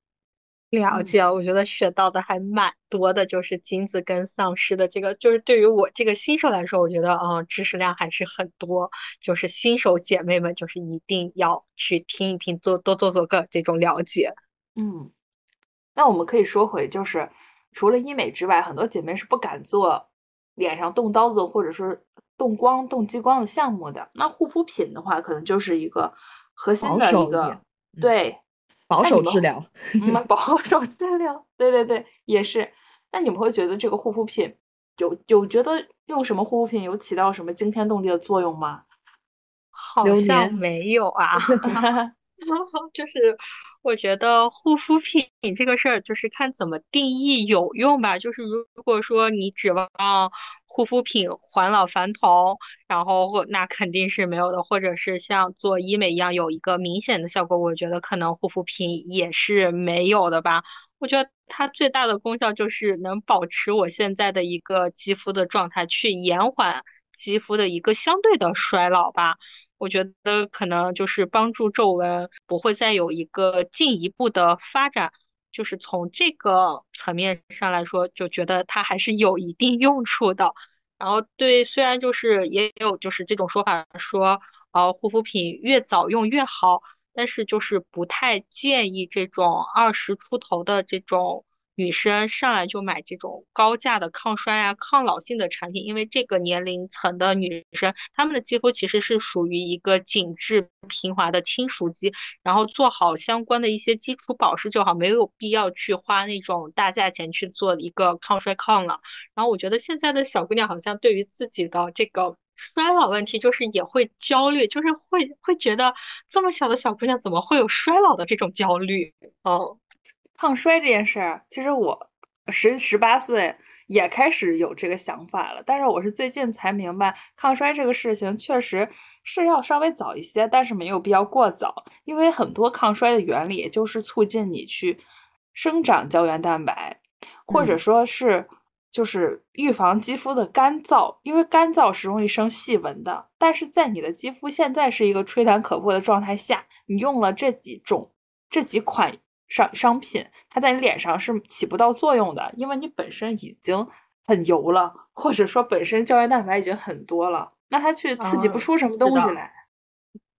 了解，我觉得学到的还蛮多的，就是金子跟丧尸的这个，就是对于我这个新手来说，我觉得嗯，知识量还是很多。就是新手姐妹们，就是一定要去听一听，做多做做个这种了解。嗯，那我们可以说回，就是除了医美之外，很多姐妹是不敢做脸上动刀子或者说动光、动激光的项目的。那护肤品的话，可能就是一个核心的一个对。保守治疗，你们，保守治疗，对对对，也是。那你们会觉得这个护肤品有有觉得用什么护肤品有起到什么惊天动地的作用吗？好像没有啊，就是我觉得护肤品这个事儿就是看怎么定义有用吧。就是如果说你指望。护肤品还老还童，然后那肯定是没有的，或者是像做医美一样有一个明显的效果，我觉得可能护肤品也是没有的吧。我觉得它最大的功效就是能保持我现在的一个肌肤的状态，去延缓肌肤的一个相对的衰老吧。我觉得可能就是帮助皱纹不会再有一个进一步的发展。就是从这个层面上来说，就觉得它还是有一定用处的。然后对，虽然就是也有就是这种说法说，呃，护肤品越早用越好，但是就是不太建议这种二十出头的这种。女生上来就买这种高价的抗衰啊、抗老性的产品，因为这个年龄层的女生，她们的肌肤其实是属于一个紧致平滑的轻熟肌，然后做好相关的一些基础保湿就好，没有必要去花那种大价钱去做一个抗衰抗老。然后我觉得现在的小姑娘好像对于自己的这个衰老问题，就是也会焦虑，就是会会觉得这么小的小姑娘怎么会有衰老的这种焦虑？哦。抗衰这件事儿，其实我十十八岁也开始有这个想法了，但是我是最近才明白，抗衰这个事情确实是要稍微早一些，但是没有必要过早，因为很多抗衰的原理就是促进你去生长胶原蛋白，或者说是就是预防肌肤的干燥，因为干燥是容易生细纹的。但是在你的肌肤现在是一个吹弹可破的状态下，你用了这几种这几款。商商品，它在你脸上是起不到作用的，因为你本身已经很油了，或者说本身胶原蛋白已经很多了，那它去刺激不出什么东西来。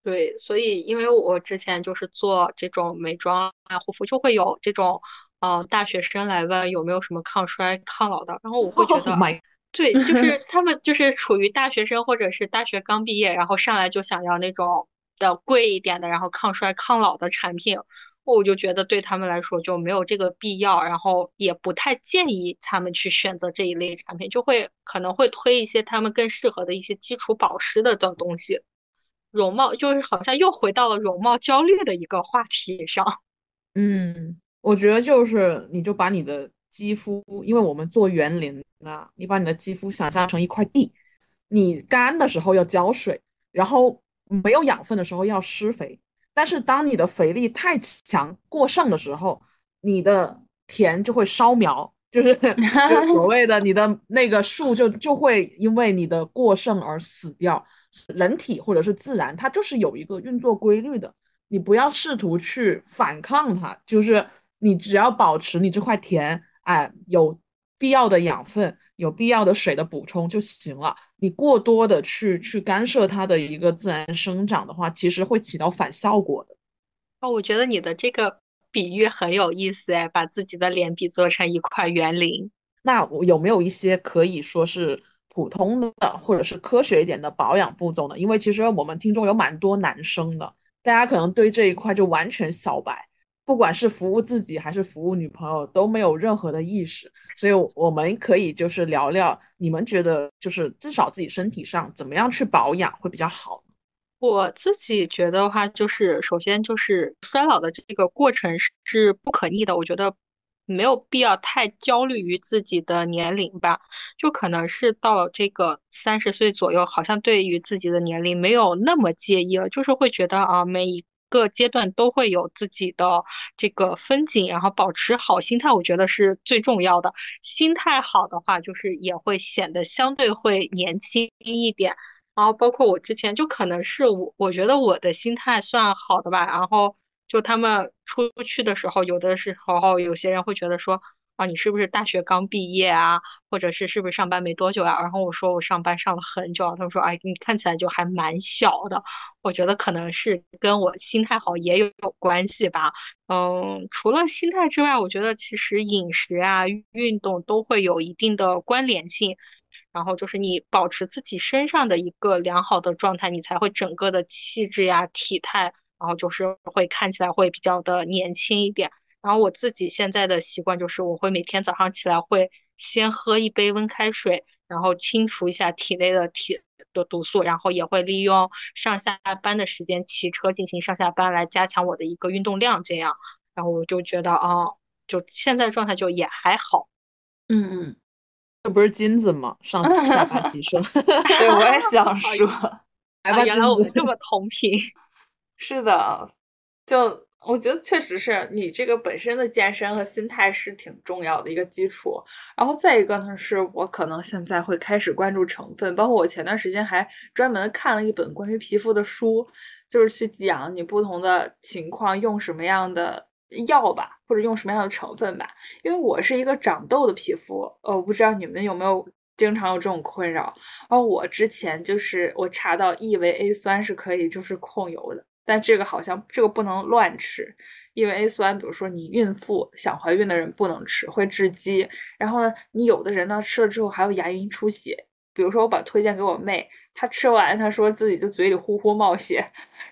对，所以因为我之前就是做这种美妆啊护肤，就会有这种呃大学生来问有没有什么抗衰抗老的，然后我会觉得，对，就是 他们就是处于大学生或者是大学刚毕业，然后上来就想要那种的贵一点的，然后抗衰抗老的产品。我就觉得对他们来说就没有这个必要，然后也不太建议他们去选择这一类产品，就会可能会推一些他们更适合的一些基础保湿的的东西。容貌就是好像又回到了容貌焦虑的一个话题上。嗯，我觉得就是你就把你的肌肤，因为我们做园林啊，你把你的肌肤想象成一块地，你干的时候要浇水，然后没有养分的时候要施肥。但是当你的肥力太强过剩的时候，你的田就会烧苗，就是就所谓的你的那个树就就会因为你的过剩而死掉。人体或者是自然，它就是有一个运作规律的，你不要试图去反抗它，就是你只要保持你这块田，哎，有必要的养分。有必要的水的补充就行了。你过多的去去干涉它的一个自然生长的话，其实会起到反效果的。哦，我觉得你的这个比喻很有意思哎，把自己的脸比作成一块园林。那我有没有一些可以说是普通的或者是科学一点的保养步骤呢？因为其实我们听众有蛮多男生的，大家可能对这一块就完全小白，不管是服务自己还是服务女朋友都没有任何的意识，所以我们可以就是聊聊，你们觉得就是至少自己身体上怎么样去保养会比较好？我自己觉得话，就是首先就是衰老的这个过程是不可逆的，我觉得。没有必要太焦虑于自己的年龄吧，就可能是到了这个三十岁左右，好像对于自己的年龄没有那么介意了，就是会觉得啊，每一各阶段都会有自己的这个风景，然后保持好心态，我觉得是最重要的。心态好的话，就是也会显得相对会年轻一点。然后包括我之前就可能是我，我觉得我的心态算好的吧，然后。就他们出去的时候，有的时候有些人会觉得说啊，你是不是大学刚毕业啊，或者是是不是上班没多久啊？然后我说我上班上了很久，他们说哎，你看起来就还蛮小的。我觉得可能是跟我心态好也有关系吧。嗯，除了心态之外，我觉得其实饮食啊、运动都会有一定的关联性。然后就是你保持自己身上的一个良好的状态，你才会整个的气质呀、体态。然后就是会看起来会比较的年轻一点。然后我自己现在的习惯就是，我会每天早上起来会先喝一杯温开水，然后清除一下体内的体的毒素，然后也会利用上下班的时间骑车进行上下班来加强我的一个运动量。这样，然后我就觉得啊，就现在状态就也还好。嗯嗯，这不是金子吗？上下班骑车。对，我也想 说，原来我们这么同频。是的，就我觉得确实是你这个本身的健身和心态是挺重要的一个基础。然后再一个呢，是我可能现在会开始关注成分，包括我前段时间还专门看了一本关于皮肤的书，就是去讲你不同的情况用什么样的药吧，或者用什么样的成分吧。因为我是一个长痘的皮肤，呃，我不知道你们有没有经常有这种困扰。而我之前就是我查到异维 A 酸是可以就是控油的。但这个好像这个不能乱吃，因为 A 酸，比如说你孕妇想怀孕的人不能吃，会致畸。然后呢，你有的人呢吃了之后还有牙龈出血。比如说我把推荐给我妹，她吃完她说自己就嘴里呼呼冒血，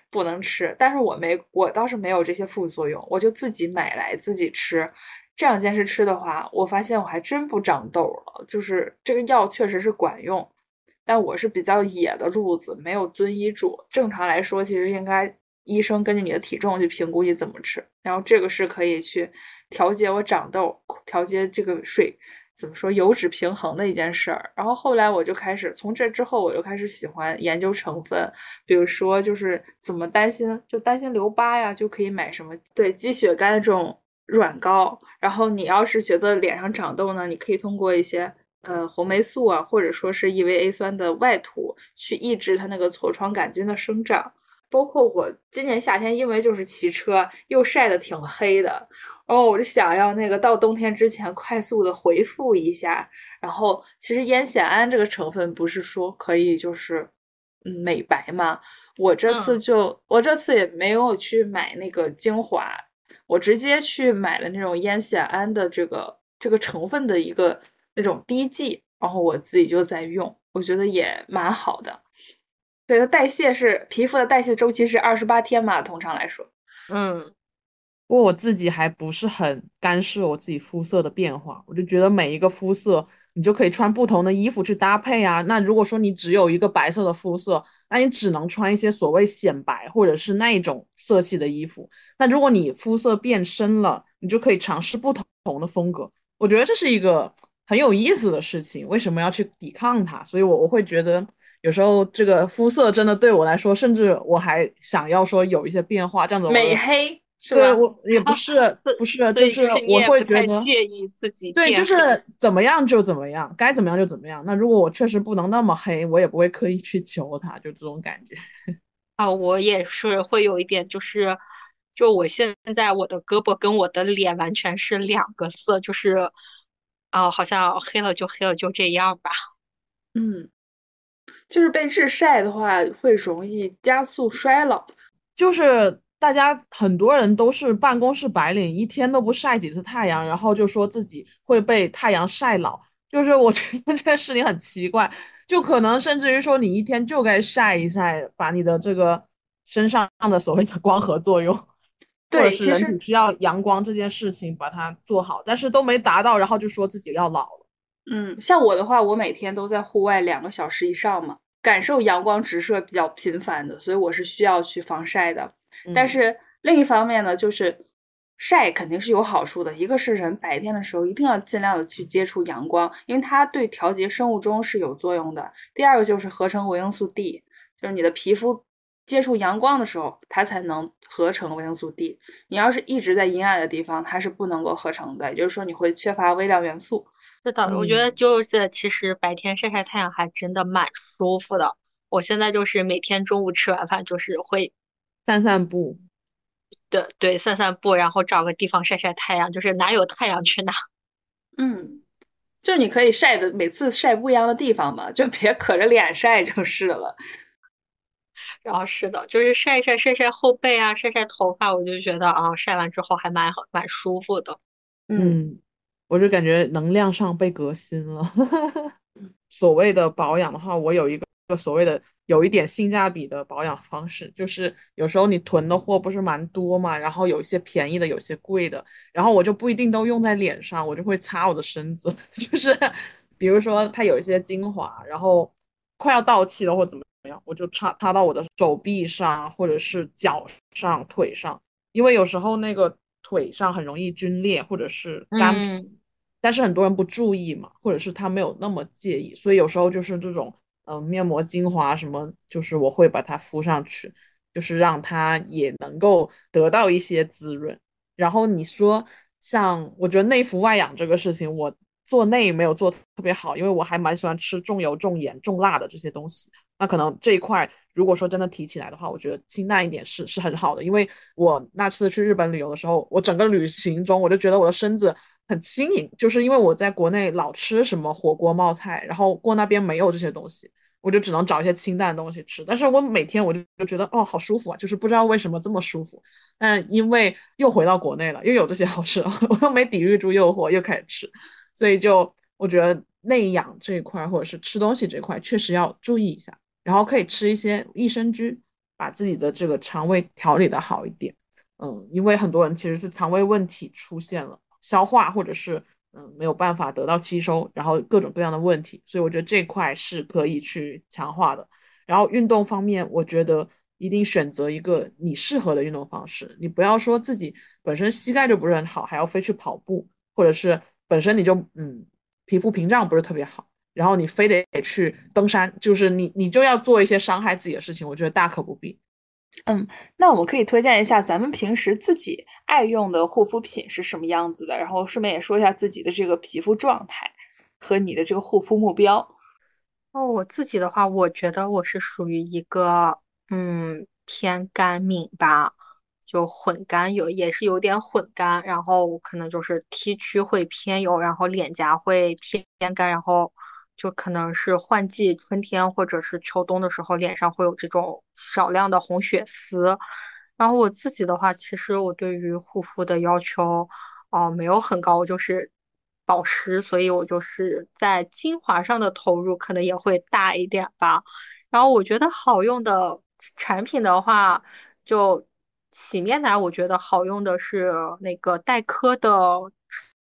不能吃。但是我没，我倒是没有这些副作用，我就自己买来自己吃。这两件事吃的话，我发现我还真不长痘了。就是这个药确实是管用，但我是比较野的路子，没有遵医嘱。正常来说，其实应该。医生根据你的体重去评估你怎么吃，然后这个是可以去调节我长痘、调节这个水怎么说油脂平衡的一件事儿。然后后来我就开始从这之后，我就开始喜欢研究成分，比如说就是怎么担心就担心留疤呀，就可以买什么对积雪干这种软膏。然后你要是觉得脸上长痘呢，你可以通过一些呃红霉素啊，或者说是 EVA 酸的外涂去抑制它那个痤疮杆菌的生长。包括我今年夏天，因为就是骑车又晒得挺黑的，然后我就想要那个到冬天之前快速的回复一下。然后其实烟酰胺这个成分不是说可以就是嗯美白嘛？我这次就我这次也没有去买那个精华，我直接去买了那种烟酰胺的这个这个成分的一个那种滴剂，然后我自己就在用，我觉得也蛮好的。对它代谢是皮肤的代谢周期是二十八天嘛，通常来说，嗯，不过我自己还不是很干涉我自己肤色的变化，我就觉得每一个肤色你就可以穿不同的衣服去搭配啊。那如果说你只有一个白色的肤色，那你只能穿一些所谓显白或者是那一种色系的衣服。那如果你肤色变深了，你就可以尝试不同的风格。我觉得这是一个很有意思的事情，为什么要去抵抗它？所以我我会觉得。有时候这个肤色真的对我来说，甚至我还想要说有一些变化，这样子美黑是吧？我也不是 不是，就是我会觉得介意自己对，就是怎么样就怎么样，该怎么样就怎么样。那如果我确实不能那么黑，我也不会刻意去求他，就这种感觉。啊，我也是会有一点，就是就我现在我的胳膊跟我的脸完全是两个色，就是啊，好像黑了就黑了，就这样吧。嗯。就是被日晒的话，会容易加速衰老。就是大家很多人都是办公室白领，一天都不晒几次太阳，然后就说自己会被太阳晒老。就是我觉得这件事情很奇怪。就可能甚至于说你一天就该晒一晒，把你的这个身上的所谓的光合作用，对，其实人体需要阳光这件事情把它做好，但是都没达到，然后就说自己要老了。嗯，像我的话，我每天都在户外两个小时以上嘛，感受阳光直射比较频繁的，所以我是需要去防晒的。但是另一方面呢，就是晒肯定是有好处的。一个是人白天的时候一定要尽量的去接触阳光，因为它对调节生物钟是有作用的。第二个就是合成维生素 D，就是你的皮肤接触阳光的时候，它才能合成维生素 D。你要是一直在阴暗的地方，它是不能够合成的，也就是说你会缺乏微量元素。是的，我觉得就是其实白天晒晒太阳还真的蛮舒服的。我现在就是每天中午吃完饭就是会散散步，对对，散散步，然后找个地方晒晒太阳，就是哪有太阳去哪。嗯，就是你可以晒的每次晒不一样的地方嘛，就别 可着脸晒就是了。然后是的，就是晒一晒晒晒后背啊，晒晒头发，我就觉得啊，晒完之后还蛮好蛮舒服的。嗯。我就感觉能量上被革新了。所谓的保养的话，我有一个所谓的有一点性价比的保养方式，就是有时候你囤的货不是蛮多嘛，然后有一些便宜的，有些贵的，然后我就不一定都用在脸上，我就会擦我的身子。就是比如说它有一些精华，然后快要到期了或怎么样，我就擦擦到我的手臂上或者是脚上、腿上，因为有时候那个腿上很容易皲裂或者是干皮。但是很多人不注意嘛，或者是他没有那么介意，所以有时候就是这种，嗯，面膜精华什么，就是我会把它敷上去，就是让它也能够得到一些滋润。然后你说像，我觉得内服外养这个事情，我做内没有做特别好，因为我还蛮喜欢吃重油、重盐、重辣的这些东西。那可能这一块，如果说真的提起来的话，我觉得清淡一点是是很好的。因为我那次去日本旅游的时候，我整个旅行中我就觉得我的身子。很轻盈，就是因为我在国内老吃什么火锅冒菜，然后过那边没有这些东西，我就只能找一些清淡的东西吃。但是我每天我就就觉得哦，好舒服啊，就是不知道为什么这么舒服。但因为又回到国内了，又有这些好吃，我又没抵御住诱惑，又开始吃，所以就我觉得内养这一块或者是吃东西这块确实要注意一下，然后可以吃一些益生菌，把自己的这个肠胃调理的好一点。嗯，因为很多人其实是肠胃问题出现了。消化或者是嗯没有办法得到吸收，然后各种各样的问题，所以我觉得这块是可以去强化的。然后运动方面，我觉得一定选择一个你适合的运动方式，你不要说自己本身膝盖就不是很好，还要飞去跑步，或者是本身你就嗯皮肤屏障不是特别好，然后你非得去登山，就是你你就要做一些伤害自己的事情，我觉得大可不必。嗯，那我们可以推荐一下咱们平时自己爱用的护肤品是什么样子的，然后顺便也说一下自己的这个皮肤状态和你的这个护肤目标。哦，我自己的话，我觉得我是属于一个嗯偏干敏吧，就混干有也是有点混干，然后可能就是 T 区会偏油，然后脸颊会偏干，然后。就可能是换季，春天或者是秋冬的时候，脸上会有这种少量的红血丝。然后我自己的话，其实我对于护肤的要求，哦，没有很高，就是保湿，所以我就是在精华上的投入可能也会大一点吧。然后我觉得好用的产品的话，就洗面奶，我觉得好用的是那个黛珂的。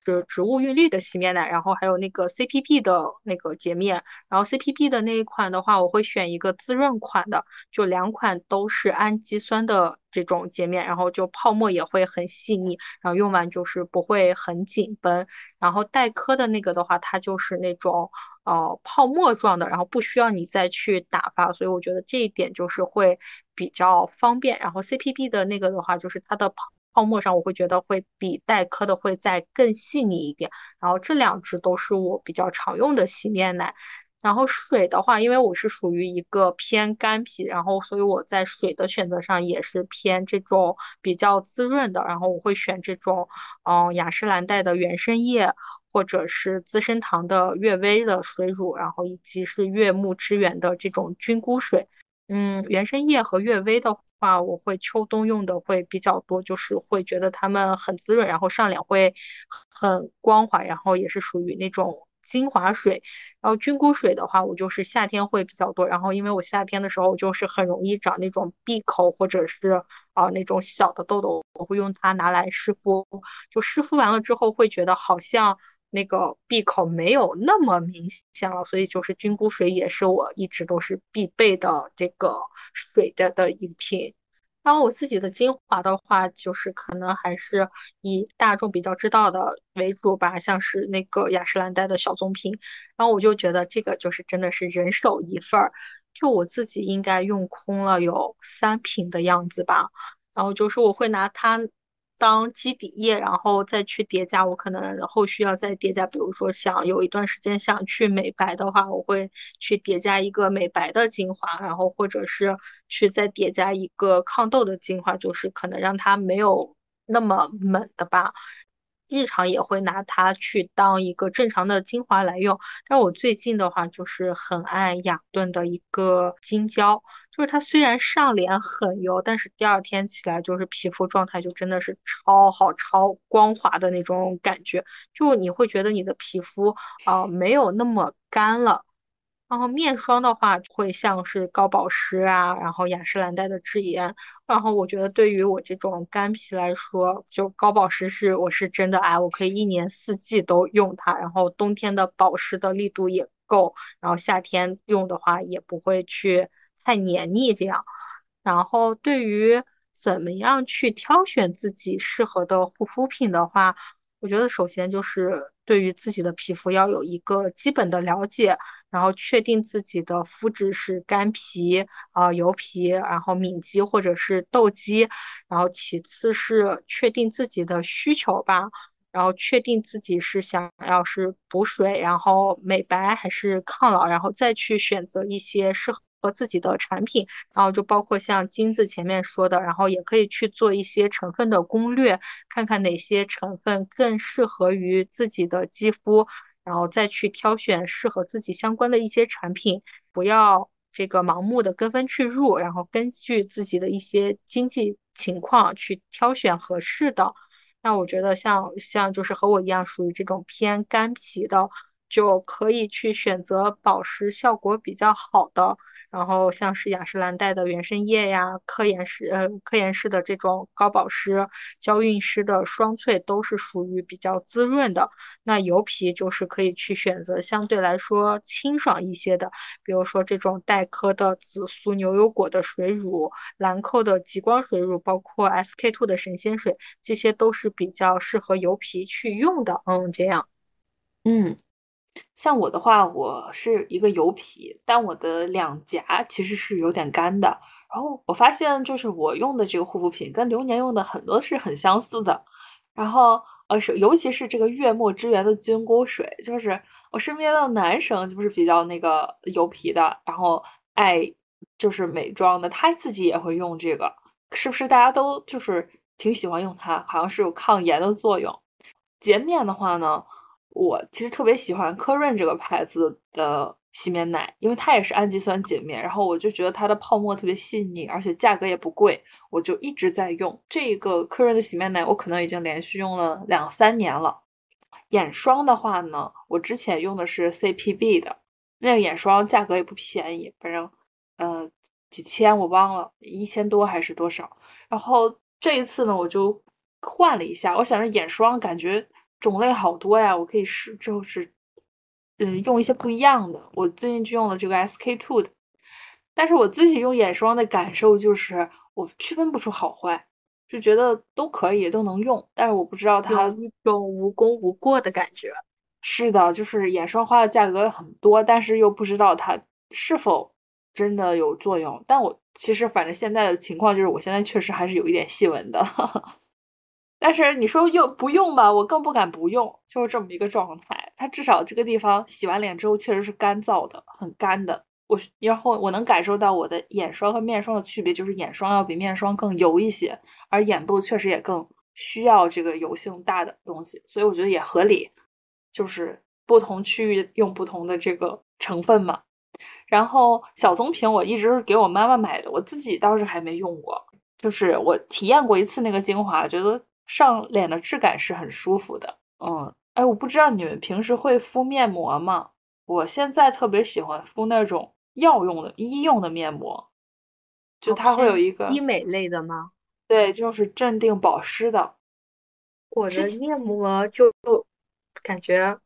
是植物韵律的洗面奶，然后还有那个 CPB 的那个洁面，然后 CPB 的那一款的话，我会选一个滋润款的，就两款都是氨基酸的这种洁面，然后就泡沫也会很细腻，然后用完就是不会很紧绷。然后黛珂的那个的话，它就是那种呃泡沫状的，然后不需要你再去打发，所以我觉得这一点就是会比较方便。然后 CPB 的那个的话，就是它的泡。泡沫上我会觉得会比黛珂的会再更细腻一点，然后这两支都是我比较常用的洗面奶。然后水的话，因为我是属于一个偏干皮，然后所以我在水的选择上也是偏这种比较滋润的，然后我会选这种嗯雅诗兰黛的原生液，或者是资生堂的悦薇的水乳，然后以及是悦木之源的这种菌菇水。嗯，原生液和悦薇的话，我会秋冬用的会比较多，就是会觉得它们很滋润，然后上脸会很光滑，然后也是属于那种精华水。然后菌菇水的话，我就是夏天会比较多。然后因为我夏天的时候就是很容易长那种闭口或者是啊那种小的痘痘，我会用它拿来湿敷。就湿敷完了之后，会觉得好像那个闭口没有那么明显了。所以就是菌菇水也是我一直都是必备的这个水的的饮品。然后我自己的精华的话，就是可能还是以大众比较知道的为主吧，像是那个雅诗兰黛的小棕瓶。然后我就觉得这个就是真的是人手一份儿，就我自己应该用空了有三瓶的样子吧。然后就是我会拿它。当肌底液，然后再去叠加。我可能后续要再叠加，比如说想有一段时间想去美白的话，我会去叠加一个美白的精华，然后或者是去再叠加一个抗痘的精华，就是可能让它没有那么猛的吧。日常也会拿它去当一个正常的精华来用，但我最近的话就是很爱雅顿的一个金胶，就是它虽然上脸很油，但是第二天起来就是皮肤状态就真的是超好、超光滑的那种感觉，就你会觉得你的皮肤啊没有那么干了。然后面霜的话，会像是高保湿啊，然后雅诗兰黛的智妍。然后我觉得对于我这种干皮来说，就高保湿是我是真的爱，我可以一年四季都用它。然后冬天的保湿的力度也够，然后夏天用的话也不会去太黏腻这样。然后对于怎么样去挑选自己适合的护肤品的话，我觉得首先就是对于自己的皮肤要有一个基本的了解。然后确定自己的肤质是干皮啊、油皮，然后敏肌或者是痘肌，然后其次是确定自己的需求吧，然后确定自己是想要是补水，然后美白还是抗老，然后再去选择一些适合和自己的产品，然后就包括像金子前面说的，然后也可以去做一些成分的攻略，看看哪些成分更适合于自己的肌肤。然后再去挑选适合自己相关的一些产品，不要这个盲目的跟风去入，然后根据自己的一些经济情况去挑选合适的。那我觉得像像就是和我一样属于这种偏干皮的。就可以去选择保湿效果比较好的，然后像是雅诗兰黛的原生液呀、科颜氏呃科颜氏的这种高保湿、娇韵诗的双萃都是属于比较滋润的。那油皮就是可以去选择相对来说清爽一些的，比如说这种黛珂的紫苏牛油果的水乳、兰蔻的极光水乳，包括 SK two 的神仙水，这些都是比较适合油皮去用的。嗯，这样，嗯。像我的话，我是一个油皮，但我的两颊其实是有点干的。然后我发现，就是我用的这个护肤品跟流年用的很多是很相似的。然后，呃，是尤其是这个月末之源的菌菇水，就是我身边的男生就是比较那个油皮的，然后爱就是美妆的，他自己也会用这个，是不是？大家都就是挺喜欢用它，好像是有抗炎的作用。洁面的话呢？我其实特别喜欢科润这个牌子的洗面奶，因为它也是氨基酸洁面，然后我就觉得它的泡沫特别细腻，而且价格也不贵，我就一直在用这个科润的洗面奶。我可能已经连续用了两三年了。眼霜的话呢，我之前用的是 CPB 的那个眼霜，价格也不便宜，反正呃几千我忘了，一千多还是多少。然后这一次呢，我就换了一下，我想着眼霜感觉。种类好多呀，我可以试，就是，嗯，用一些不一样的。我最近就用了这个 SK two 的，但是我自己用眼霜的感受就是，我区分不出好坏，就觉得都可以，都能用，但是我不知道它一种无功无过的感觉。是的，就是眼霜花的价格很多，但是又不知道它是否真的有作用。但我其实反正现在的情况就是，我现在确实还是有一点细纹的。但是你说用不用吧，我更不敢不用，就是这么一个状态。它至少这个地方洗完脸之后确实是干燥的，很干的。我然后我能感受到我的眼霜和面霜的区别，就是眼霜要比面霜更油一些，而眼部确实也更需要这个油性大的东西，所以我觉得也合理，就是不同区域用不同的这个成分嘛。然后小棕瓶我一直是给我妈妈买的，我自己倒是还没用过，就是我体验过一次那个精华，觉得。上脸的质感是很舒服的，嗯，哎，我不知道你们平时会敷面膜吗？我现在特别喜欢敷那种药用的、医用的面膜，就它会有一个医美类的吗？对，就是镇定保湿的。我的面膜就感觉，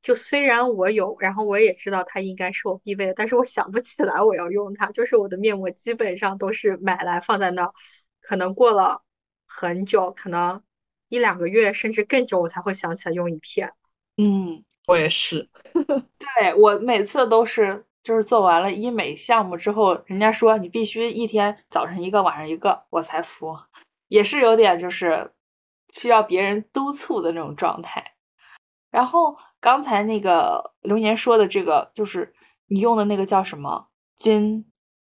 就虽然我有，然后我也知道它应该是我必备的，但是我想不起来我要用它。就是我的面膜基本上都是买来放在那儿，可能过了很久，可能一两个月甚至更久，我才会想起来用一片。嗯，我也是。对我每次都是，就是做完了医美项目之后，人家说你必须一天早晨一个，晚上一个，我才敷，也是有点就是需要别人督促的那种状态。然后刚才那个流年说的这个，就是你用的那个叫什么金？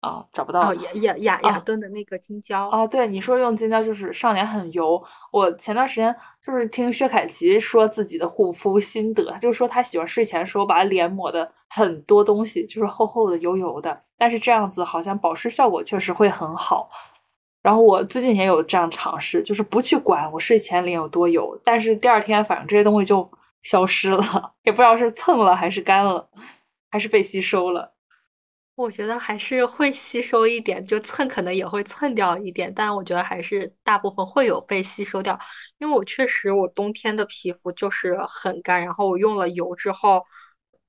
啊，找不到哦，雅雅雅雅顿的那个金胶啊，对，你说用金胶就是上脸很油。我前段时间就是听薛凯琪说自己的护肤心得，就是说他喜欢睡前的时候把脸抹的很多东西，就是厚厚的、油油的，但是这样子好像保湿效果确实会很好。然后我最近也有这样尝试，就是不去管我睡前脸有多油，但是第二天反正这些东西就消失了，也不知道是蹭了还是干了，还是被吸收了。我觉得还是会吸收一点，就蹭可能也会蹭掉一点，但我觉得还是大部分会有被吸收掉。因为我确实我冬天的皮肤就是很干，然后我用了油之后，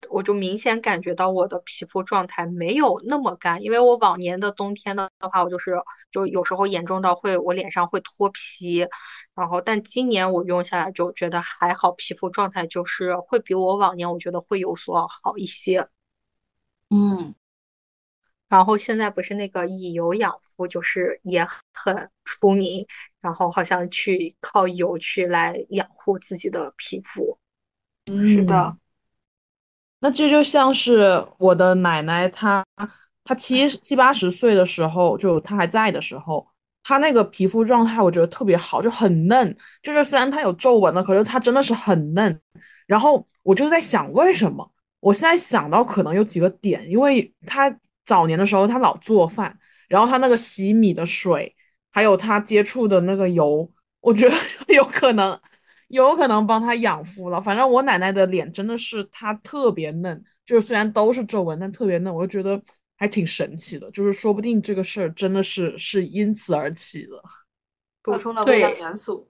我就明显感觉到我的皮肤状态没有那么干。因为我往年的冬天的话，我就是就有时候严重到会我脸上会脱皮，然后但今年我用下来就觉得还好，皮肤状态就是会比我往年我觉得会有所好一些。嗯。然后现在不是那个以油养肤，就是也很出名，然后好像去靠油去来养护自己的皮肤。是的，那这就像是我的奶奶，她她七七八十岁的时候，就她还在的时候，她那个皮肤状态我觉得特别好，就很嫩。就是虽然她有皱纹了，可是她真的是很嫩。然后我就在想，为什么？我现在想到可能有几个点，因为她。早年的时候，他老做饭，然后他那个洗米的水，还有他接触的那个油，我觉得 有可能，有可能帮他养肤了。反正我奶奶的脸真的是她特别嫩，就是虽然都是皱纹，但特别嫩，我就觉得还挺神奇的。就是说不定这个事儿真的是是因此而起的，补充了微量元素。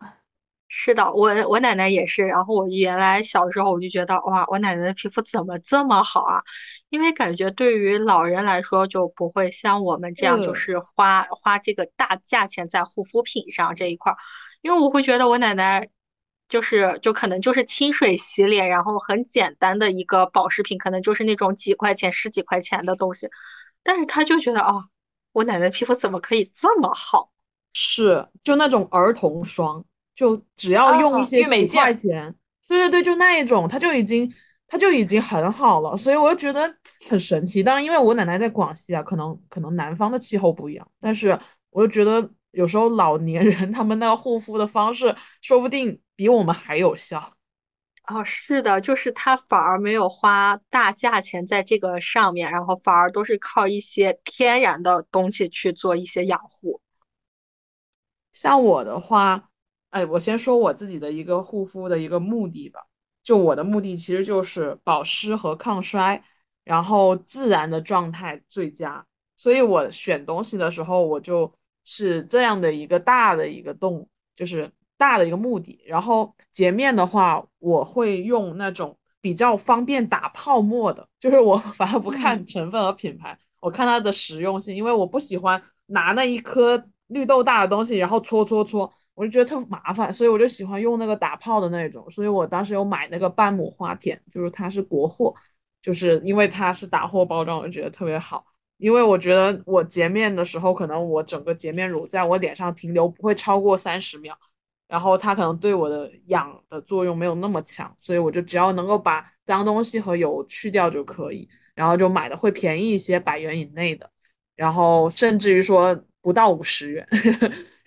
是的，我我奶奶也是。然后我原来小时候我就觉得，哇，我奶奶的皮肤怎么这么好啊？因为感觉对于老人来说就不会像我们这样，就是花花这个大价钱在护肤品上这一块儿。因为我会觉得我奶奶就是就可能就是清水洗脸，然后很简单的一个保湿品，可能就是那种几块钱、十几块钱的东西。但是她就觉得，哦，我奶奶皮肤怎么可以这么好？是，就那种儿童霜。就只要用一些几块钱，对对对，就那一种，它就已经它就已经很好了，所以我就觉得很神奇。当然，因为我奶奶在广西啊，可能可能南方的气候不一样，但是我就觉得有时候老年人他们那个护肤的方式，说不定比我们还有效。哦，是的，就是他反而没有花大价钱在这个上面，然后反而都是靠一些天然的东西去做一些养护。像我的话。哎，我先说我自己的一个护肤的一个目的吧。就我的目的其实就是保湿和抗衰，然后自然的状态最佳。所以我选东西的时候，我就是这样的一个大的一个动，就是大的一个目的。然后洁面的话，我会用那种比较方便打泡沫的，就是我 反而不看成分和品牌，我看它的实用性，因为我不喜欢拿那一颗绿豆大的东西，然后搓搓搓。我就觉得特麻烦，所以我就喜欢用那个打泡的那种。所以我当时有买那个半亩花田，就是它是国货，就是因为它是打货包装，我就觉得特别好。因为我觉得我洁面的时候，可能我整个洁面乳在我脸上停留不会超过三十秒，然后它可能对我的氧的作用没有那么强，所以我就只要能够把脏东西和油去掉就可以。然后就买的会便宜一些，百元以内的，然后甚至于说。不到五十元，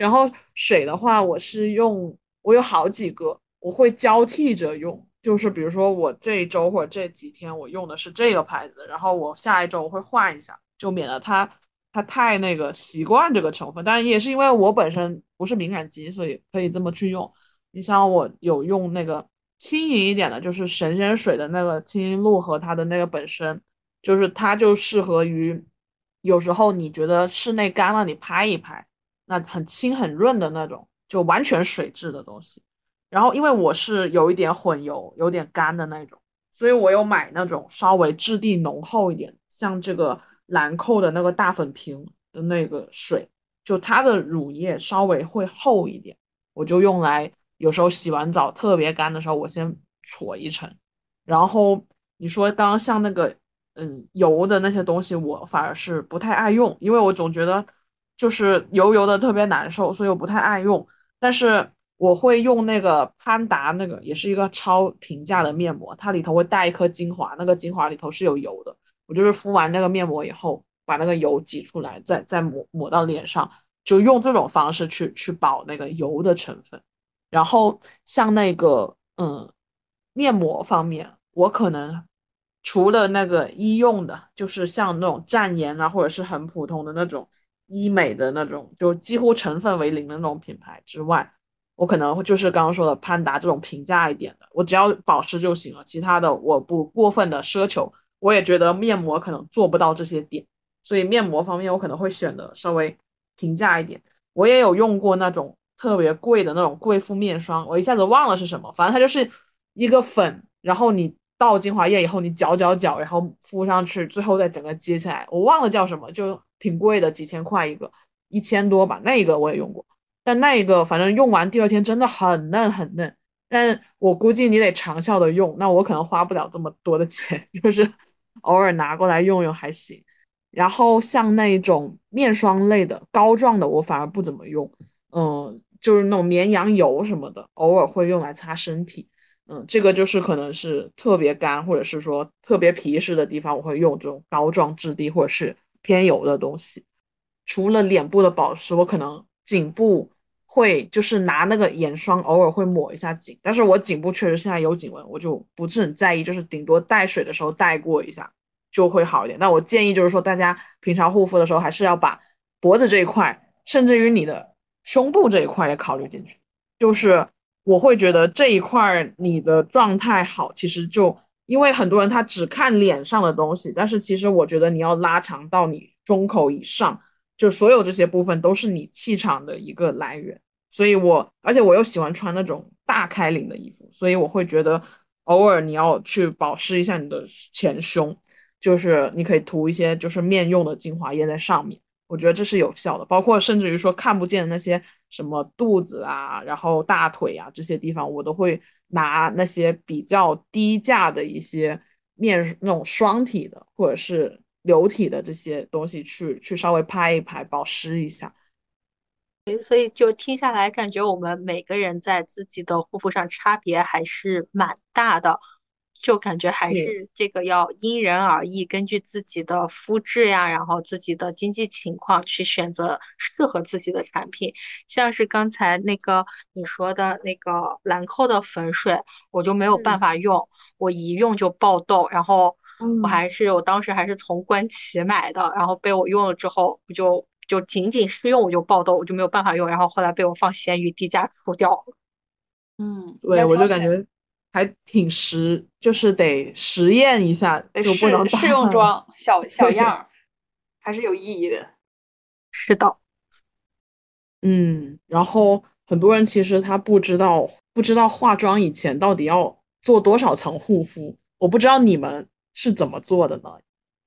然后水的话，我是用我有好几个，我会交替着用，就是比如说我这一周或者这几天我用的是这个牌子，然后我下一周我会换一下，就免得它它太那个习惯这个成分。当然也是因为我本身不是敏感肌，所以可以这么去用。你像我有用那个轻盈一点的，就是神仙水的那个清音露和它的那个本身，就是它就适合于有时候你觉得室内干了，你拍一拍，那很轻很润的那种，就完全水质的东西。然后因为我是有一点混油，有点干的那种，所以我有买那种稍微质地浓厚一点，像这个兰蔻的那个大粉瓶的那个水，就它的乳液稍微会厚一点，我就用来。有时候洗完澡特别干的时候，我先搓一层。然后你说刚刚像那个嗯油的那些东西，我反而是不太爱用，因为我总觉得就是油油的特别难受，所以我不太爱用。但是我会用那个潘达那个，也是一个超平价的面膜，它里头会带一颗精华，那个精华里头是有油的。我就是敷完那个面膜以后，把那个油挤出来，再再抹抹到脸上，就用这种方式去去保那个油的成分。然后像那个嗯，面膜方面，我可能除了那个医用的，就是像那种绽妍啊，或者是很普通的那种医美的那种，就几乎成分为零的那种品牌之外，我可能就是刚刚说的潘达这种平价一点的，我只要保湿就行了，其他的我不过分的奢求。我也觉得面膜可能做不到这些点，所以面膜方面我可能会选的稍微平价一点。我也有用过那种。特别贵的那种贵妇面霜，我一下子忘了是什么，反正它就是一个粉，然后你倒精华液以后，你搅搅搅，然后敷上去，最后再整个接下来，我忘了叫什么，就挺贵的，几千块一个，一千多吧。那一个我也用过，但那一个反正用完第二天真的很嫩很嫩，但我估计你得长效的用，那我可能花不了这么多的钱，就是偶尔拿过来用用还行。然后像那种面霜类的膏状的，我反而不怎么用，嗯。就是那种绵羊油什么的，偶尔会用来擦身体。嗯，这个就是可能是特别干，或者是说特别皮实的地方，我会用这种膏状质地或者是偏油的东西。除了脸部的保湿，我可能颈部会就是拿那个眼霜，偶尔会抹一下颈。但是我颈部确实现在有颈纹，我就不是很在意，就是顶多带水的时候带过一下就会好一点。那我建议就是说，大家平常护肤的时候还是要把脖子这一块，甚至于你的。胸部这一块也考虑进去，就是我会觉得这一块你的状态好，其实就因为很多人他只看脸上的东西，但是其实我觉得你要拉长到你中口以上，就所有这些部分都是你气场的一个来源。所以我而且我又喜欢穿那种大开领的衣服，所以我会觉得偶尔你要去保湿一下你的前胸，就是你可以涂一些就是面用的精华液在上面。我觉得这是有效的，包括甚至于说看不见的那些什么肚子啊，然后大腿啊这些地方，我都会拿那些比较低价的一些面那种霜体的或者是流体的这些东西去去稍微拍一拍，保湿一下。所以就听下来，感觉我们每个人在自己的护肤上差别还是蛮大的。就感觉还是这个要因人而异，根据自己的肤质呀，然后自己的经济情况去选择适合自己的产品。像是刚才那个你说的那个兰蔻的粉水，我就没有办法用，我一用就爆痘，然后我还是我当时还是从官旗买的，然后被我用了之后，我就就仅仅试用我就爆痘，我就没有办法用，然后后来被我放闲鱼低价出掉了。嗯，对，我就感觉。还挺实，就是得实验一下，就不能试用装 小小样，还是有意义的。是的，嗯，然后很多人其实他不知道，不知道化妆以前到底要做多少层护肤。我不知道你们是怎么做的呢？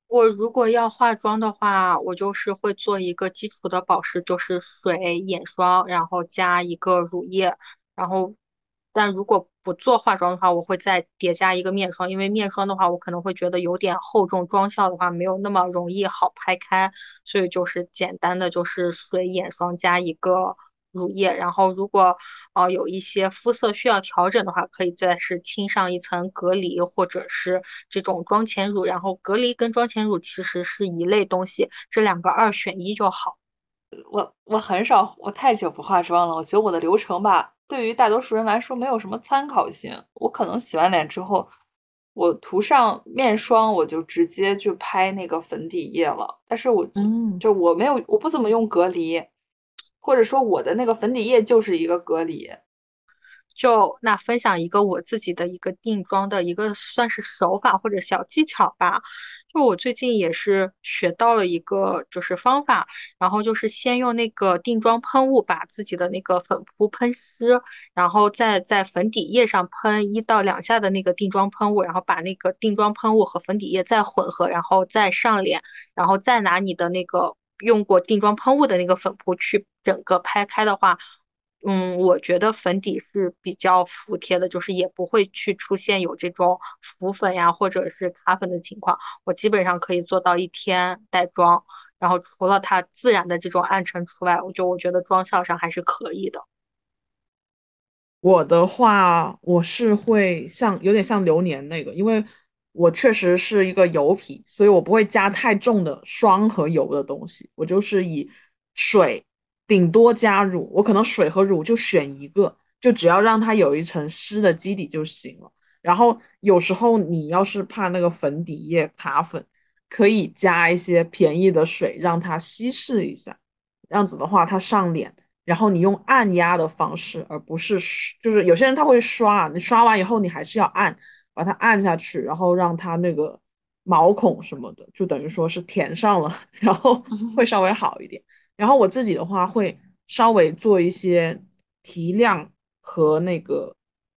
我如果要化妆的话，我就是会做一个基础的保湿，就是水、眼霜，然后加一个乳液，然后。但如果不做化妆的话，我会再叠加一个面霜，因为面霜的话，我可能会觉得有点厚重，妆效的话没有那么容易好拍开，所以就是简单的就是水、眼霜加一个乳液。然后如果啊有一些肤色需要调整的话，可以再是亲上一层隔离或者是这种妆前乳。然后隔离跟妆前乳其实是一类东西，这两个二选一就好。我我很少，我太久不化妆了，我觉得我的流程吧。对于大多数人来说，没有什么参考性。我可能洗完脸之后，我涂上面霜，我就直接去拍那个粉底液了。但是我就我没有，我不怎么用隔离，或者说我的那个粉底液就是一个隔离。就那分享一个我自己的一个定妆的一个算是手法或者小技巧吧。就我最近也是学到了一个就是方法，然后就是先用那个定妆喷雾把自己的那个粉扑喷湿，然后再在粉底液上喷一到两下的那个定妆喷雾，然后把那个定妆喷雾和粉底液再混合，然后再上脸，然后再拿你的那个用过定妆喷雾的那个粉扑去整个拍开的话。嗯，我觉得粉底是比较服帖的，就是也不会去出现有这种浮粉呀或者是卡粉的情况。我基本上可以做到一天带妆，然后除了它自然的这种暗沉除外，我就我觉得妆效上还是可以的。我的话，我是会像有点像流年那个，因为我确实是一个油皮，所以我不会加太重的霜和油的东西，我就是以水。顶多加乳，我可能水和乳就选一个，就只要让它有一层湿的基底就行了。然后有时候你要是怕那个粉底液卡粉，可以加一些便宜的水让它稀释一下，这样子的话它上脸，然后你用按压的方式，而不是就是有些人他会刷，你刷完以后你还是要按，把它按下去，然后让它那个毛孔什么的就等于说是填上了，然后会稍微好一点。然后我自己的话会稍微做一些提亮和那个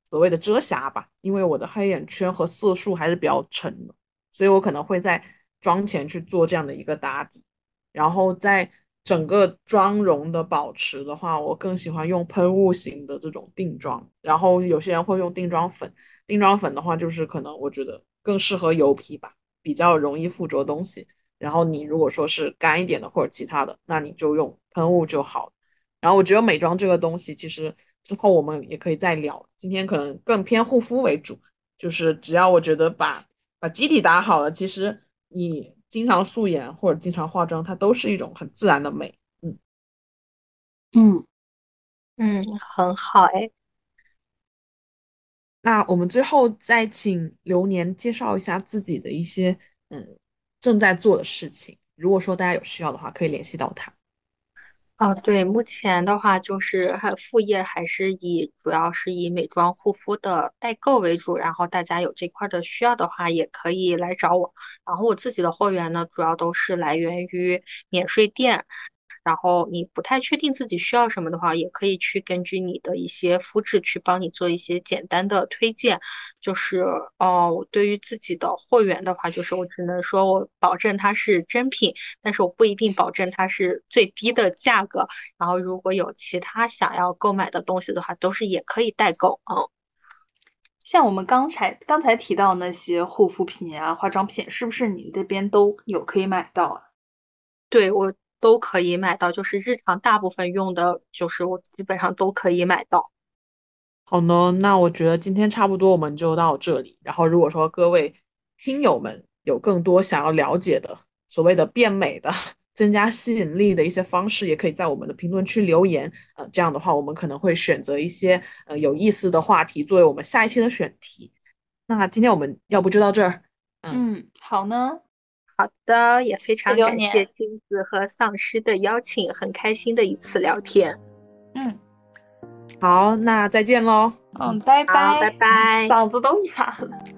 所谓的遮瑕吧，因为我的黑眼圈和色素还是比较沉的，所以我可能会在妆前去做这样的一个打底。然后在整个妆容的保持的话，我更喜欢用喷雾型的这种定妆。然后有些人会用定妆粉，定妆粉的话就是可能我觉得更适合油皮吧，比较容易附着东西。然后你如果说是干一点的或者其他的，那你就用喷雾就好。然后我觉得美妆这个东西，其实之后我们也可以再聊。今天可能更偏护肤为主，就是只要我觉得把把基底打好了，其实你经常素颜或者经常化妆，它都是一种很自然的美。嗯嗯嗯，很好哎。那我们最后再请流年介绍一下自己的一些嗯。正在做的事情，如果说大家有需要的话，可以联系到他。啊，对，目前的话就是还副业还是以主要是以美妆护肤的代购为主，然后大家有这块的需要的话，也可以来找我。然后我自己的货源呢，主要都是来源于免税店。然后你不太确定自己需要什么的话，也可以去根据你的一些肤质去帮你做一些简单的推荐。就是哦，对于自己的货源的话，就是我只能说我保证它是真品，但是我不一定保证它是最低的价格。然后如果有其他想要购买的东西的话，都是也可以代购嗯。像我们刚才刚才提到那些护肤品啊、化妆品，是不是你这边都有可以买到啊？对我。都可以买到，就是日常大部分用的，就是我基本上都可以买到。好呢，那我觉得今天差不多我们就到这里。然后如果说各位听友们有更多想要了解的所谓的变美的、增加吸引力的一些方式，也可以在我们的评论区留言。呃，这样的话我们可能会选择一些呃有意思的话题作为我们下一期的选题。那今天我们要不就到这儿？嗯，好呢。好的，也非常感谢金子和丧尸的邀请，很开心的一次聊天。嗯，好，那再见喽。嗯，拜拜，拜拜，嗓子都哑了。